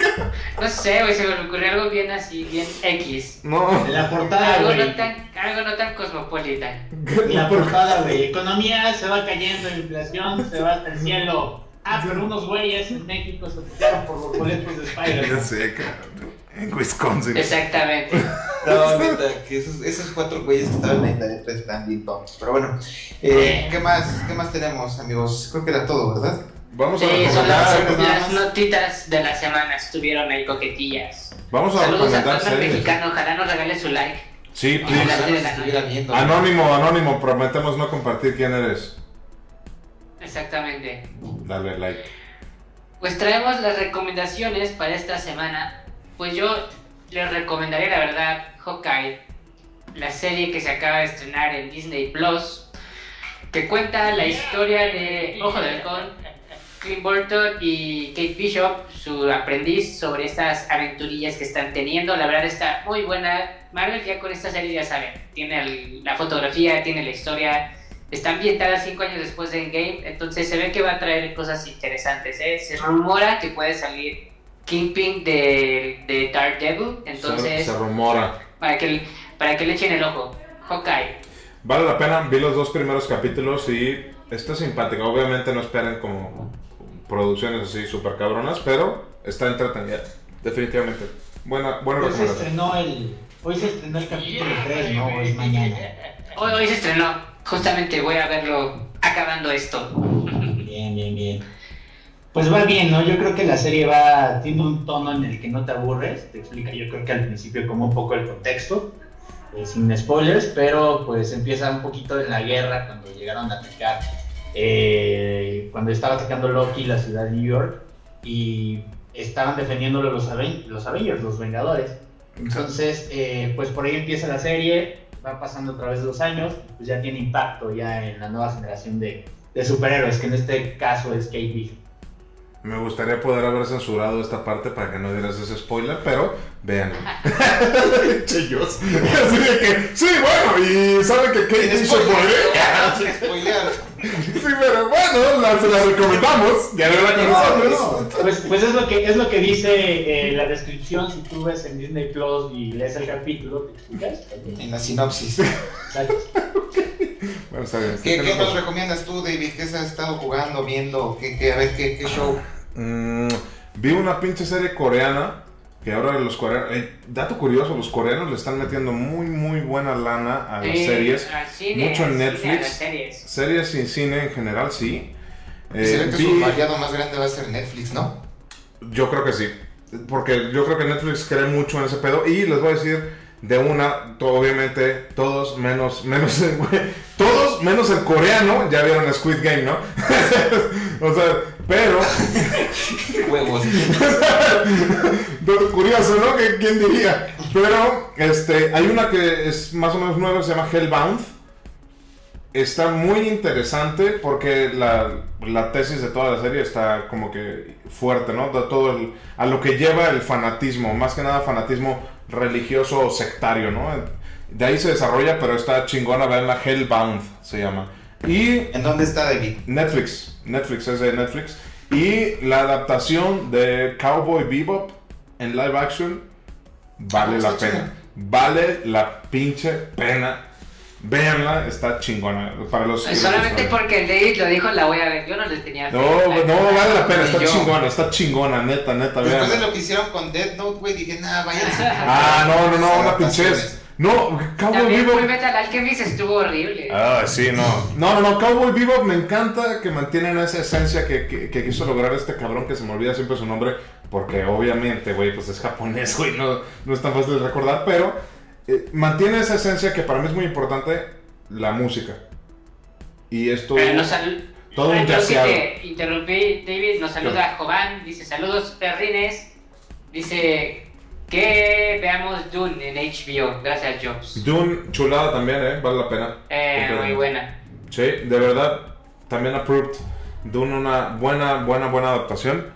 D: No sé, güey, se me ocurrió algo bien así, bien X.
C: No.
A: En la portada,
D: Algo
A: güey.
D: no tan, algo no tan cosmopolita.
A: En la portada, güey. Economía se va cayendo, inflación se va hasta el cielo. Ah, pero unos güeyes en México se pusieron por los boletos de
C: Ya
A: Spider-Man.
C: sé, cabrón. En Wisconsin.
D: Exactamente.
B: No, neta, que esos, esos cuatro güeyes que estaban ahí, la neta, están bien tontos. Pero bueno, eh, ¿qué, más, ¿qué más tenemos, amigos? Creo que era todo, ¿verdad?
C: Vamos a
D: Sí, son las, las notitas de la semana. Estuvieron ahí coquetillas.
C: Vamos a
D: Saludos a todo el mexicano. Ojalá nos regale su like.
C: Sí, please.
B: viendo.
C: Anónimo, anónimo. Prometemos no compartir quién eres.
D: Exactamente.
C: Dale like.
D: Pues traemos las recomendaciones para esta semana. Pues yo les recomendaría, la verdad, Hawkeye, la serie que se acaba de estrenar en Disney Plus, que cuenta la historia de Ojo de Halcón, Clint Burton y Kate Bishop, su aprendiz, sobre estas aventurillas que están teniendo. La verdad está muy buena. Marvel ya con esta serie ya saben, tiene la fotografía, tiene la historia, está ambientada cinco años después de Endgame, entonces se ve que va a traer cosas interesantes. ¿eh? Se rumora que puede salir Kingpin de, de Daredevil,
C: Se,
D: entonces
C: se rumora.
D: para que, para que le echen el ojo. Hawkeye.
C: Vale la pena. Vi los dos primeros capítulos y está simpática. Obviamente no esperen como producciones así super cabronas, pero está entretenida. Definitivamente. Buena, buena
A: Hoy se estrenó el, hoy se estrenó el capítulo 3, ¿no? O es mañana.
D: Hoy, hoy se estrenó, justamente voy a verlo acabando esto.
A: Bien, bien, bien. Pues va bien, ¿no? Yo creo que la serie va, tiene un tono en el que no te aburres. Te explica, yo creo que al principio como un poco el contexto, eh, sin spoilers, pero pues empieza un poquito en la guerra cuando llegaron a atacar, eh, cuando estaba atacando Loki la ciudad de New York y estaban defendiéndolo los, Aven- los Avengers, los Vengadores. Entonces, eh, pues por ahí empieza la serie, va pasando a través de los años, pues ya tiene impacto ya en la nueva generación de, de superhéroes, que en este caso es Kate Bishop.
C: Me gustaría poder haber censurado esta parte para que no dieras ese spoiler, pero véanlo. Chillos. Así de que, sí, bueno, y saben que Kate Bishop
B: spoilear.
C: Sí, pero bueno, la, se la recomendamos. Ya verla con nosotros.
A: Pues, pues es lo que es lo que dice eh, la descripción si tú ves en Disney Plus y lees el capítulo, te explicas.
B: En la sinopsis.
A: Exacto.
C: Bueno, está bien.
B: ¿Qué, qué nos recomiendas tú, David? ¿Qué has estado jugando, viendo? ¿Qué, qué, a ver, ¿qué, qué show?
C: Mm, vi una pinche serie coreana que ahora los coreanos, eh, dato curioso, los coreanos le están metiendo muy muy buena lana a las
D: Sí,
C: series,
D: al cine,
C: mucho en Netflix.
D: a las series.
C: series y cine en general sí. Eh,
B: que
C: vi-
B: su variado más grande va a ser Netflix, ¿no?
C: yo creo que sí, porque yo creo que Netflix cree mucho en ese pedo y les voy a decir, de una, to- obviamente, todos menos, menos, todos menos el coreano, ya vieron Squid Game, ¿no? o sea, pero,
B: Huevos.
C: curioso, ¿no? ¿Qué- ¿Quién diría? Pero, este, hay una que es más o menos nueva, se llama Hellbound. Está muy interesante porque la, la tesis de toda la serie está como que fuerte, ¿no? De todo el, a lo que lleva el fanatismo, más que nada fanatismo religioso o sectario, ¿no? De ahí se desarrolla, pero está chingona, verla, Hellbound se llama. Y
B: ¿En dónde está David?
C: Netflix, Netflix es de Netflix. Y la adaptación de Cowboy Bebop en live action vale la pena. Vale la pinche pena. Véanla, está chingona. Para los
D: Solamente porque el David lo dijo, la voy a ver. Yo no le tenía fe.
C: No, no, vale la pena, está
B: Yo.
C: chingona, está chingona, neta, neta,
B: Después de lo que hicieron con Death Note, güey, dije, nah, váyanse.
C: Ah, no, no, no, una
B: Adaptaciones.
C: No, Cowboy
D: También
C: Bebop.
D: Full Metal Alchemist estuvo horrible.
C: Ah, sí, no. No, no, no, Cowboy Bebop me encanta que mantienen esa esencia que, que, que quiso lograr este cabrón que se me olvida siempre su nombre, porque obviamente, güey, pues es japonés, güey, no, no es tan fácil de recordar, pero eh, mantiene esa esencia que para mí es muy importante, la música. Y esto...
D: Pero sal-
C: todo un yaceado.
D: te interrumpí, David. Nos saluda Jovan. Dice: Saludos, perrines. Dice que veamos Dune en HBO. Gracias, Jobs.
C: Dune, chulada también, ¿eh? Vale la pena.
D: Eh, muy buena.
C: Sí, de verdad, también approved. Dune una buena, buena, buena adaptación.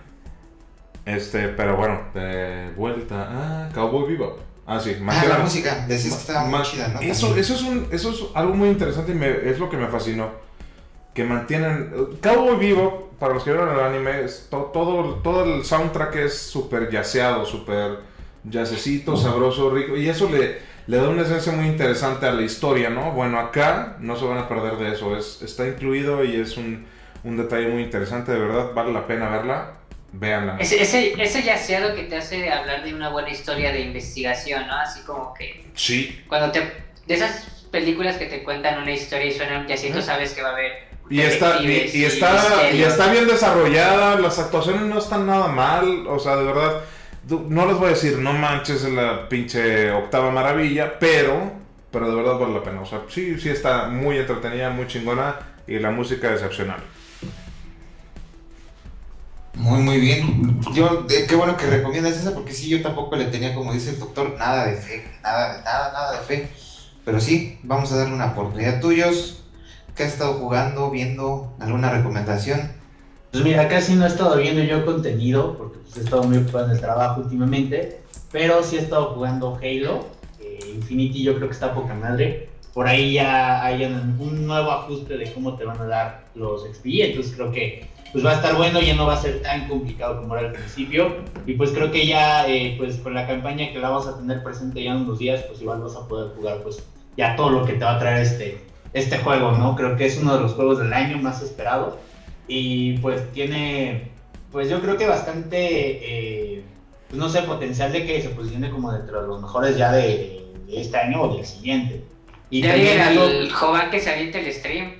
C: Este, pero bueno, de vuelta a Cowboy Bebop. Ah, sí,
B: Ah,
C: más que
B: la música. Decís que estaba muy
C: más-
B: chida, ¿no?
C: Eso, eso, es un, eso es algo muy interesante y me- es lo que me fascinó. Que mantienen. Cowboy Bebop, para los que vieron el anime, es to- todo, todo el soundtrack es súper yaceado, súper yacecito, sabroso, rico. Y eso le, le da una esencia muy interesante a la historia, ¿no? Bueno, acá no se van a perder de eso. Es, está incluido y es un, un detalle muy interesante. De verdad, vale la pena verla. Véanla.
D: Ese, ese, ese yaceado que te hace hablar de una buena historia de investigación, ¿no? Así como que
C: Sí.
D: cuando te. De esas películas que te cuentan una historia y suenan yacito, sabes que va a haber.
C: Y está, y,
D: detectives
C: y está, y está bien desarrollada, las actuaciones no están nada mal, o sea, de verdad, no les voy a decir, no manches la pinche octava maravilla, pero, pero de verdad vale la pena, o sea, sí, sí está muy entretenida, muy chingona, y la música excepcional.
B: Muy, muy bien. Yo, qué bueno que recomiendas esa, porque sí, yo tampoco le tenía, como dice el doctor, nada de fe, nada, nada, nada de fe. Pero sí, vamos a darle una oportunidad. Tuyos, ¿qué has estado jugando, viendo? ¿Alguna recomendación?
A: Pues mira, casi no he estado viendo yo contenido, porque pues, he estado muy ocupado en el trabajo últimamente, pero sí he estado jugando Halo. eh, Infinity yo creo que está poca madre. Por ahí ya hay un, nuevo ajuste de cómo te van a dar los XP, entonces creo que pues va a estar bueno, ya no va a ser tan complicado como era al principio. Y pues creo que ya eh, pues con la campaña que la vamos a tener presente ya en unos días, pues igual vas a poder jugar pues ya todo lo que te va a traer este, este juego, ¿no? Creo que es uno de los juegos del año más esperados y pues tiene, pues yo creo que bastante, eh, pues no sé, potencial de que se posicione como dentro de los mejores ya de, de este año o del siguiente. Y
D: Ya
A: algo,
D: el Jovan que se aviente el stream.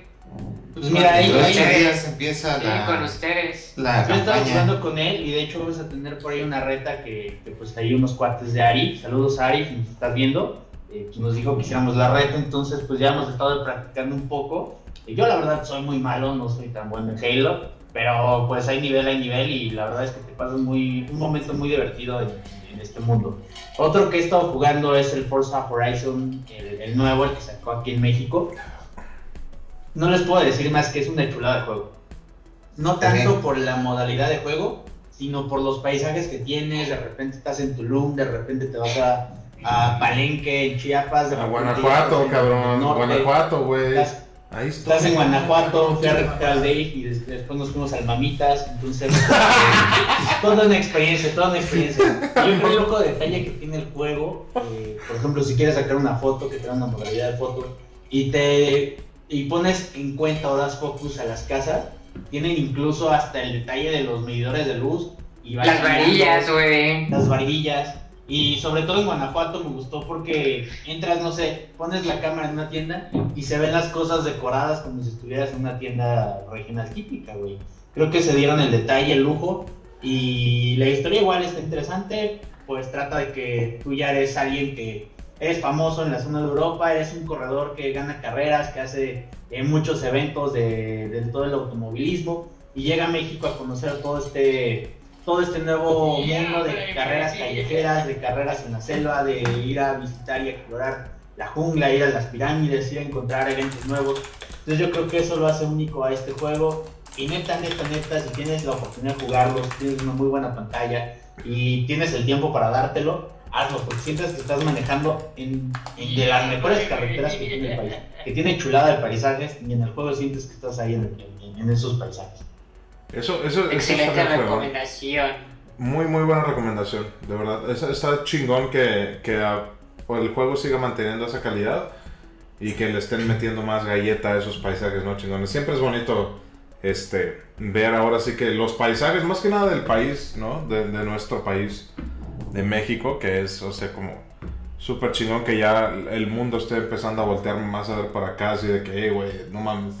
A: pues mira, ahí, ahí-
B: días empieza
D: Sí, con
B: la,
D: ustedes.
B: la
A: yo estaba jugando con él y de hecho vamos a tener por ahí una reta que, que, pues hay unos cuates de Ari, saludos a Ari, si nos estás viendo, eh, que nos dijo que hiciéramos la reta, entonces pues ya hemos estado practicando un poco. Y yo la verdad soy muy malo, no soy tan bueno en Halo, pero pues hay nivel, hay nivel y la verdad es que te pasas muy, un momento muy divertido en, en este mundo. Otro que he estado jugando es el Forza Horizon, el, el nuevo, el que sacó aquí en México. No les puedo decir más que es una chulada de juego. No tanto por la modalidad de juego, sino por los paisajes que tienes. De repente estás en Tulum, de repente te vas a, a Palenque, en Chiapas. de
C: A Guanajuato, cabrón, Guanajuato, güey.
A: Estás,
C: Ahí está.
A: estás en Guanajuato, fui a recoger al Dave y des- después nos fuimos al Mamitas. Entonces, toda una experiencia, toda una experiencia. Y un poco de detalle que tiene el juego, eh, por ejemplo, si quieres sacar una foto, que te da una modalidad de foto, y te y pones en cuenta o das focus a las casas, tienen incluso hasta el detalle de los medidores de luz. Y
D: Las varillas, güey.
A: las varillas. Y sobre todo en Guanajuato me gustó porque entras, no sé, pones la cámara en una tienda y se ven las cosas decoradas como si estuvieras en una tienda regional típica, güey. Creo que se dieron el detalle, el lujo. Y la historia igual está interesante, pues trata de que tú ya eres alguien que eres famoso en la zona de Europa, eres un corredor que gana carreras, que hace eh, muchos eventos de, de, todo el automovilismo y llega a México a conocer todo este todo este nuevo mundo de carreras callejeras, de carreras en la selva, de ir a visitar y explorar la jungla, ir a las pirámides, ir a encontrar eventos nuevos. Entonces yo creo que eso lo hace único a este juego. Y neta, neta, neta, si tienes la oportunidad de jugarlo, tienes una muy buena pantalla y tienes el tiempo para dártelo, hazlo, porque sientes que estás manejando en, de las mejores carreteras que tiene el país, que tiene chulada de paisajes y en el juego sientes que estás ahí en, en, esos paisajes.
C: Eso, eso,
D: Excelente recomendación.
C: Muy, muy buena recomendación, de verdad. Está, chingón que, que el juego siga manteniendo esa calidad y que le estén metiendo más galleta a esos paisajes, ¿no? Chingones. Siempre es bonito este, ver ahora sí que los paisajes, más que nada del país, ¿no? De, de nuestro país, de México, que es, o sea, como súper chingón que ya el mundo esté empezando a voltear más a ver para acá, así de que, hey, güey, no mames,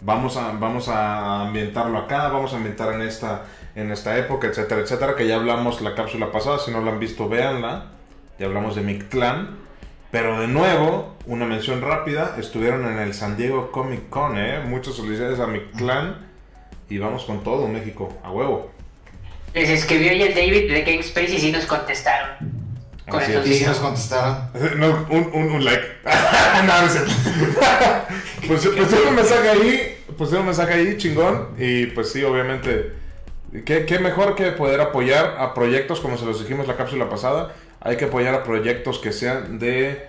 C: vamos a, vamos a ambientarlo acá, vamos a ambientar en esta, en esta época, etcétera, etcétera, que ya hablamos la cápsula pasada, si no la han visto, véanla, ya hablamos de Mictlán, pero de nuevo, una mención rápida, estuvieron en el San Diego Comic Con, ¿eh? Muchas felicidades a Mictlán y vamos con todo, México, a huevo.
D: Les escribió y el David de Game Space y sí nos contestaron.
B: Con sí, sí nos contestaron.
C: No, un, un, un like. no, no sé. pues, pues un mensaje ahí, pues un mensaje ahí, chingón. Y pues sí, obviamente, ¿qué, qué mejor que poder apoyar a proyectos como se los dijimos la cápsula pasada. Hay que apoyar a proyectos que sean de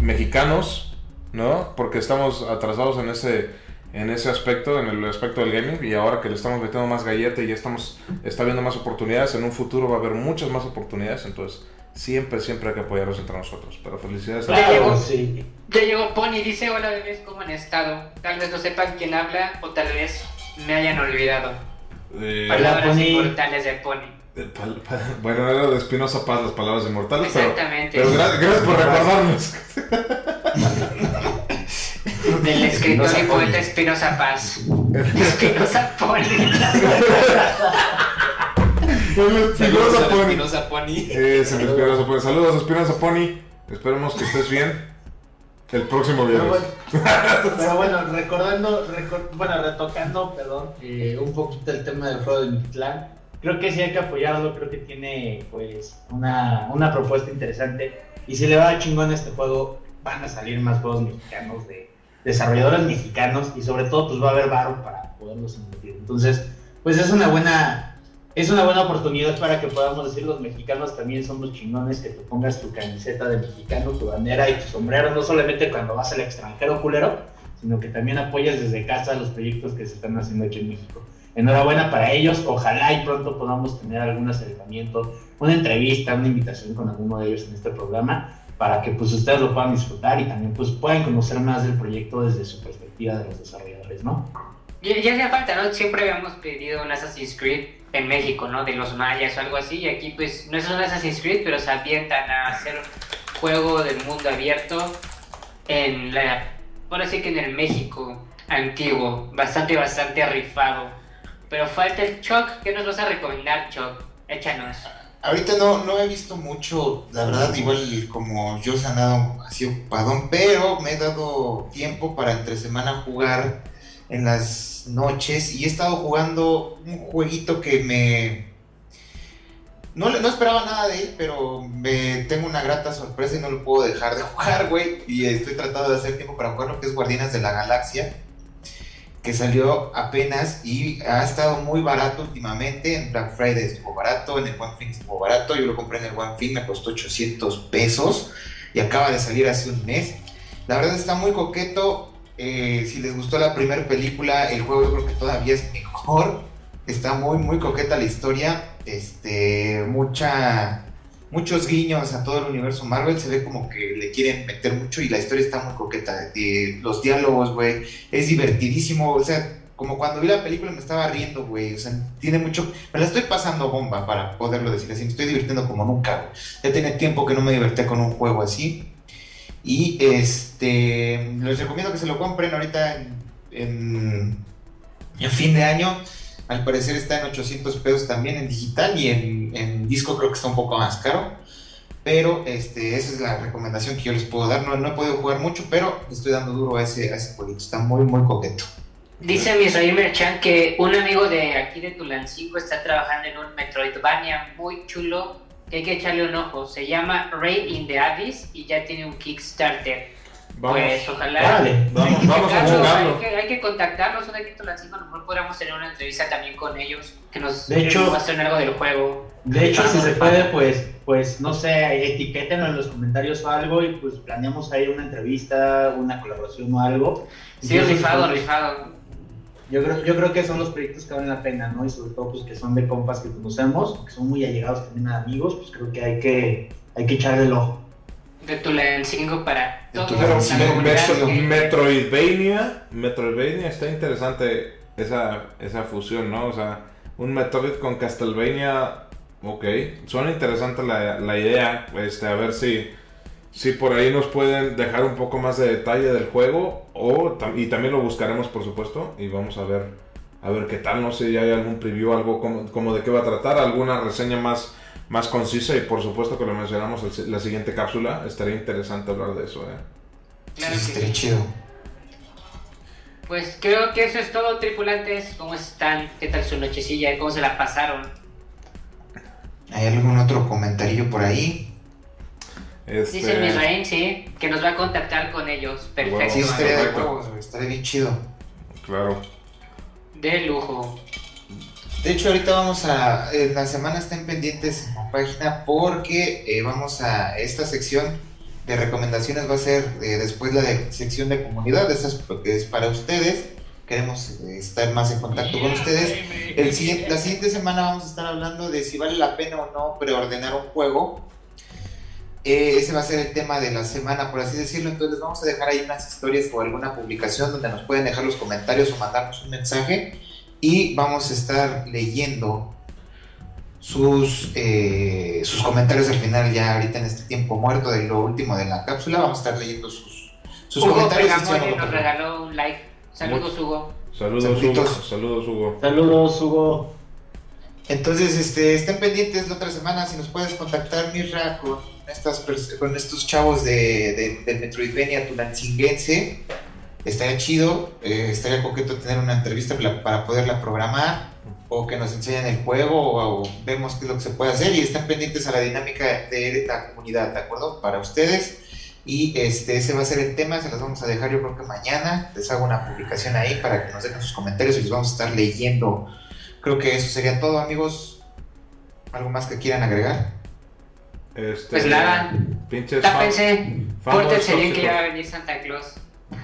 C: mexicanos, ¿no? Porque estamos atrasados en ese en ese aspecto, en el aspecto del gaming, y ahora que le estamos metiendo más galleta y ya estamos, está viendo más oportunidades, en un futuro va a haber muchas más oportunidades, entonces siempre, siempre hay que apoyarnos entre nosotros. Pero felicidades
D: a ya llegó, sí. Ya llegó Pony, dice, hola bebés, ¿cómo han estado? Tal vez no sepan quién habla, o tal vez me hayan olvidado. Eh, palabras inmortales de Pony.
C: Eh, bueno, era de Espinosa Paz las palabras inmortales,
D: Exactamente.
C: pero, pero gracias por recordarnos.
D: Del escritor y poeta Espinosa Paz. Espinosa Pony.
C: Espinosa Pony. Espinosa Pony. Espinosa Pony. Saludos, Espinosa Pony. Esperemos que estés bien. El próximo viernes.
A: Pero bueno, recordando, bueno, retocando, perdón, eh, un poquito el tema del juego de Mictlán. Creo que sí hay que apoyarlo, creo que tiene pues una, una propuesta interesante. Y si le va chingón a este juego, van a salir más juegos mexicanos de, desarrolladores mexicanos y sobre todo pues va a haber barro para poderlos invertir. Entonces, pues es una buena es una buena oportunidad para que podamos decir los mexicanos también somos chingones, que te pongas tu camiseta de mexicano, tu bandera y tu sombrero, no solamente cuando vas al extranjero culero, sino que también apoyas desde casa los proyectos que se están haciendo aquí en México. Enhorabuena para ellos, ojalá y pronto podamos tener algún acercamiento, una entrevista, una invitación con alguno de ellos en este programa para que pues ustedes lo puedan disfrutar y también pues puedan conocer más del proyecto desde su perspectiva de los desarrolladores, ¿no?
D: Ya, ya hacía falta, ¿no? Siempre habíamos pedido un Assassin's Creed en México, ¿no? De los mayas o algo así, y aquí pues no es un Assassin's Creed, pero se avientan a hacer juego del mundo abierto en la, por así que en el México antiguo, bastante, bastante rifado. Pero falta el Choc, ¿qué nos vas a recomendar, Choc? Échanos.
B: Ahorita no, no he visto mucho, la verdad, igual como yo dado así ocupadón, pero me he dado tiempo para entre semana jugar en las noches y he estado jugando un jueguito que me... No, no esperaba nada de él, pero me tengo una grata sorpresa y no lo puedo dejar de jugar, güey. Y estoy tratando de hacer tiempo para jugar lo que es Guardianes de la Galaxia que salió apenas y ha estado muy barato últimamente. En Black Friday estuvo barato, en el One estuvo barato. Yo lo compré en el One Thing, me costó 800 pesos y acaba de salir hace un mes. La verdad está muy coqueto. Eh, si les gustó la primera película, el juego yo creo que todavía es mejor. Está muy, muy coqueta la historia. Este, mucha muchos guiños a todo el universo Marvel, se ve como que le quieren meter mucho y la historia está muy coqueta. los diálogos, güey, es divertidísimo, o sea, como cuando vi la película me estaba riendo, güey, o sea, tiene mucho, me la estoy pasando bomba para poderlo decir así, me estoy divirtiendo como nunca, Ya tiene tiempo que no me divertí con un juego así. Y este, les recomiendo que se lo compren ahorita en, en fin de año al parecer está en 800 pesos también en digital y en, disco creo que está un poco más caro. Pero este, esa es la recomendación que yo les puedo dar. No, no he podido jugar mucho, pero estoy dando duro a ese, a ese jueguito. Está muy, muy coqueto.
D: Dice Misraim Merchan que un amigo de aquí de Tulancingo está trabajando en un Metroidvania muy chulo que hay que echarle un ojo. Se llama Raid in the Abyss y ya tiene un Kickstarter.
C: Vamos.
D: Pues ojalá.
C: Vamos, vamos a jugarlo.
D: hay, que, hay que contactarlos, que a lo mejor podríamos tener una entrevista también con ellos, que nos
A: De hecho-
D: muestren algo del juego.
A: De hecho, si se puede, pues, pues no sé, etiquétenlo en los comentarios o algo y pues planeamos ahí una entrevista, una colaboración o algo.
D: Sí,
A: Incluso,
D: rifado,
A: pues,
D: rifado.
A: Yo creo, yo creo que son los proyectos que valen la pena, ¿no? Y sobre todo, pues que son de compas que conocemos, que son muy allegados también a amigos, pues creo que hay que, hay que echarle el ojo.
D: De Tulancingo para comunidad
C: Metro-
D: que-
C: Metroidvania, Metroidvania está interesante esa, esa fusión, ¿no? O sea, un Metroid con Castlevania, ok, suena interesante la, la idea, este, a ver si, si por ahí nos pueden dejar un poco más de detalle del juego, o, y también lo buscaremos por supuesto, y vamos a ver, a ver qué tal, no sé, ya hay algún preview, algo como, como de qué va a tratar, alguna reseña más, más concisa, y por supuesto que lo mencionamos en la siguiente cápsula, estaría interesante hablar de eso, ¿eh?
D: Claro
B: Sí, estaría chido.
D: Pues creo que eso es todo, tripulantes. ¿Cómo están? ¿Qué tal su nochecilla? ¿Cómo se la pasaron?
B: ¿Hay algún otro comentario por ahí?
C: Este,
D: Dice Misraim, sí, que nos va a contactar con ellos. Perfecto.
B: Sí, estaría estaría bien chido.
C: Claro.
D: De lujo.
B: De hecho, ahorita vamos a. En la semana estén pendientes en la página porque eh, vamos a. Esta sección de recomendaciones va a ser eh, después la de sección de comunidad. Esta es porque es para ustedes. Queremos eh, estar más en contacto con ustedes. El siguiente, la siguiente semana vamos a estar hablando de si vale la pena o no preordenar un juego. Eh, ese va a ser el tema de la semana, por así decirlo. Entonces les vamos a dejar ahí unas historias o alguna publicación donde nos pueden dejar los comentarios o mandarnos un mensaje. Y vamos a estar leyendo sus, eh, sus comentarios al final, ya ahorita en este tiempo muerto de lo último de la cápsula. Vamos a estar leyendo sus, sus
D: Hugo
B: comentarios. Sí,
D: nos regaló un like. Saludos, Hugo.
C: Saludos, Hugo. Saludos, Hugo.
A: Saludos, Hugo.
B: Entonces, este, estén pendientes la otra semana si nos puedes contactar, Mirra, con, estas con estos chavos de, de, del Metroidvania Tulancinguense. Estaría chido, eh, estaría coqueto tener una entrevista para poderla programar o que nos enseñen el juego o, o vemos qué es lo que se puede hacer y estén pendientes a la dinámica de la comunidad, ¿de acuerdo? Para ustedes. Y este, ese va a ser el tema, se los vamos a dejar yo creo que mañana. Les hago una publicación ahí para que nos dejen sus comentarios y los vamos a estar leyendo. Creo que eso sería todo, amigos. ¿Algo más que quieran agregar?
C: Este,
D: Pues nada,
C: Pinches
D: tápense. Pórtense bien que ya va a venir Santa Claus.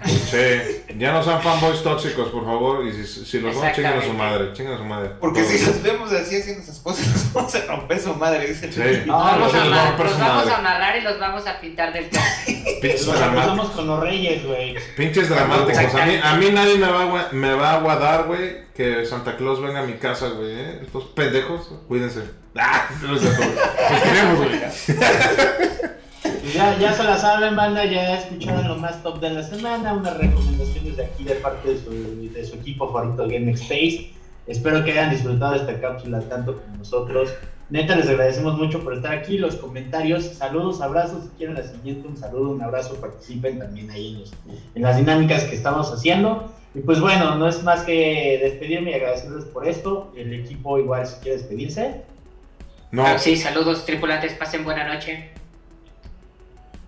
C: Sí, ya no sean fanboys tóxicos, por favor. Y si, si los son, chinguen a su madre. Chinguen a su madre.
B: Porque
C: Todos.
B: si los vemos así haciendo esas cosas, nos vamos a romper su madre, dice el
C: Sí.
A: No,
D: Nos vamos,
C: los
D: a,
C: vamos a
D: amar-
C: romper
D: los vamos a amarrar y los vamos a pintar del todo.
C: Pinches dramáticos.
A: con los reyes, güey.
C: Pinches dramáticos. A mí, a mí nadie me va, a me va a aguadar, güey, que Santa Claus venga a mi casa, güey. ¿eh? Estos pendejos, cuídense. Ah, no. Los queremos, güey.
A: Ya, ya se la saben, banda, ya escucharon lo más top de la semana, unas recomendaciones de aquí de parte de su, de su equipo favorito Game Space. Espero que hayan disfrutado de esta cápsula tanto como nosotros. Neta, les agradecemos mucho por estar aquí. Los comentarios, saludos, abrazos. Si quieren la siguiente, un saludo, un abrazo. Participen también ahí en, los- en las dinámicas que estamos haciendo. Y pues bueno, no es más que despedirme y agradecerles por esto. El equipo, igual, si quiere despedirse.
C: No,
D: Ah, Sí, saludos, tripulantes. Pasen buena noche.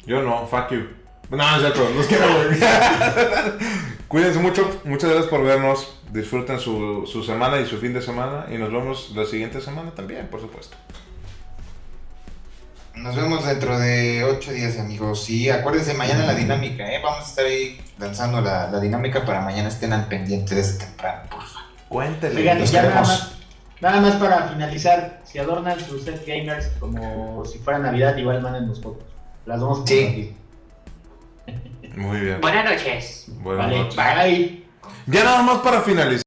C: Yo no, fuck you. No, es cierto, los quiero, güey. Cuídense mucho, muchas gracias por vernos. Disfruten su, su semana y su fin de semana. Y nos vemos la siguiente semana también, por supuesto.
B: Nos vemos dentro de ocho días, amigos. Y acuérdense, mañana la dinámica, ¿eh? Vamos a estar ahí lanzando la, la dinámica para mañana estén al pendiente desde temprano, por favor.
C: Cuéntele.
A: Fíjate,
B: los
A: ya nada más, nada más para finalizar, si adornan sus set gamers como si fuera Navidad, igual mándenos fotos. Las vamos a
B: Sí.
C: Muy bien.
D: Buenas noches.
C: Buenas
A: Vale,
C: noches.
A: bye.
C: Ya nada más para finalizar.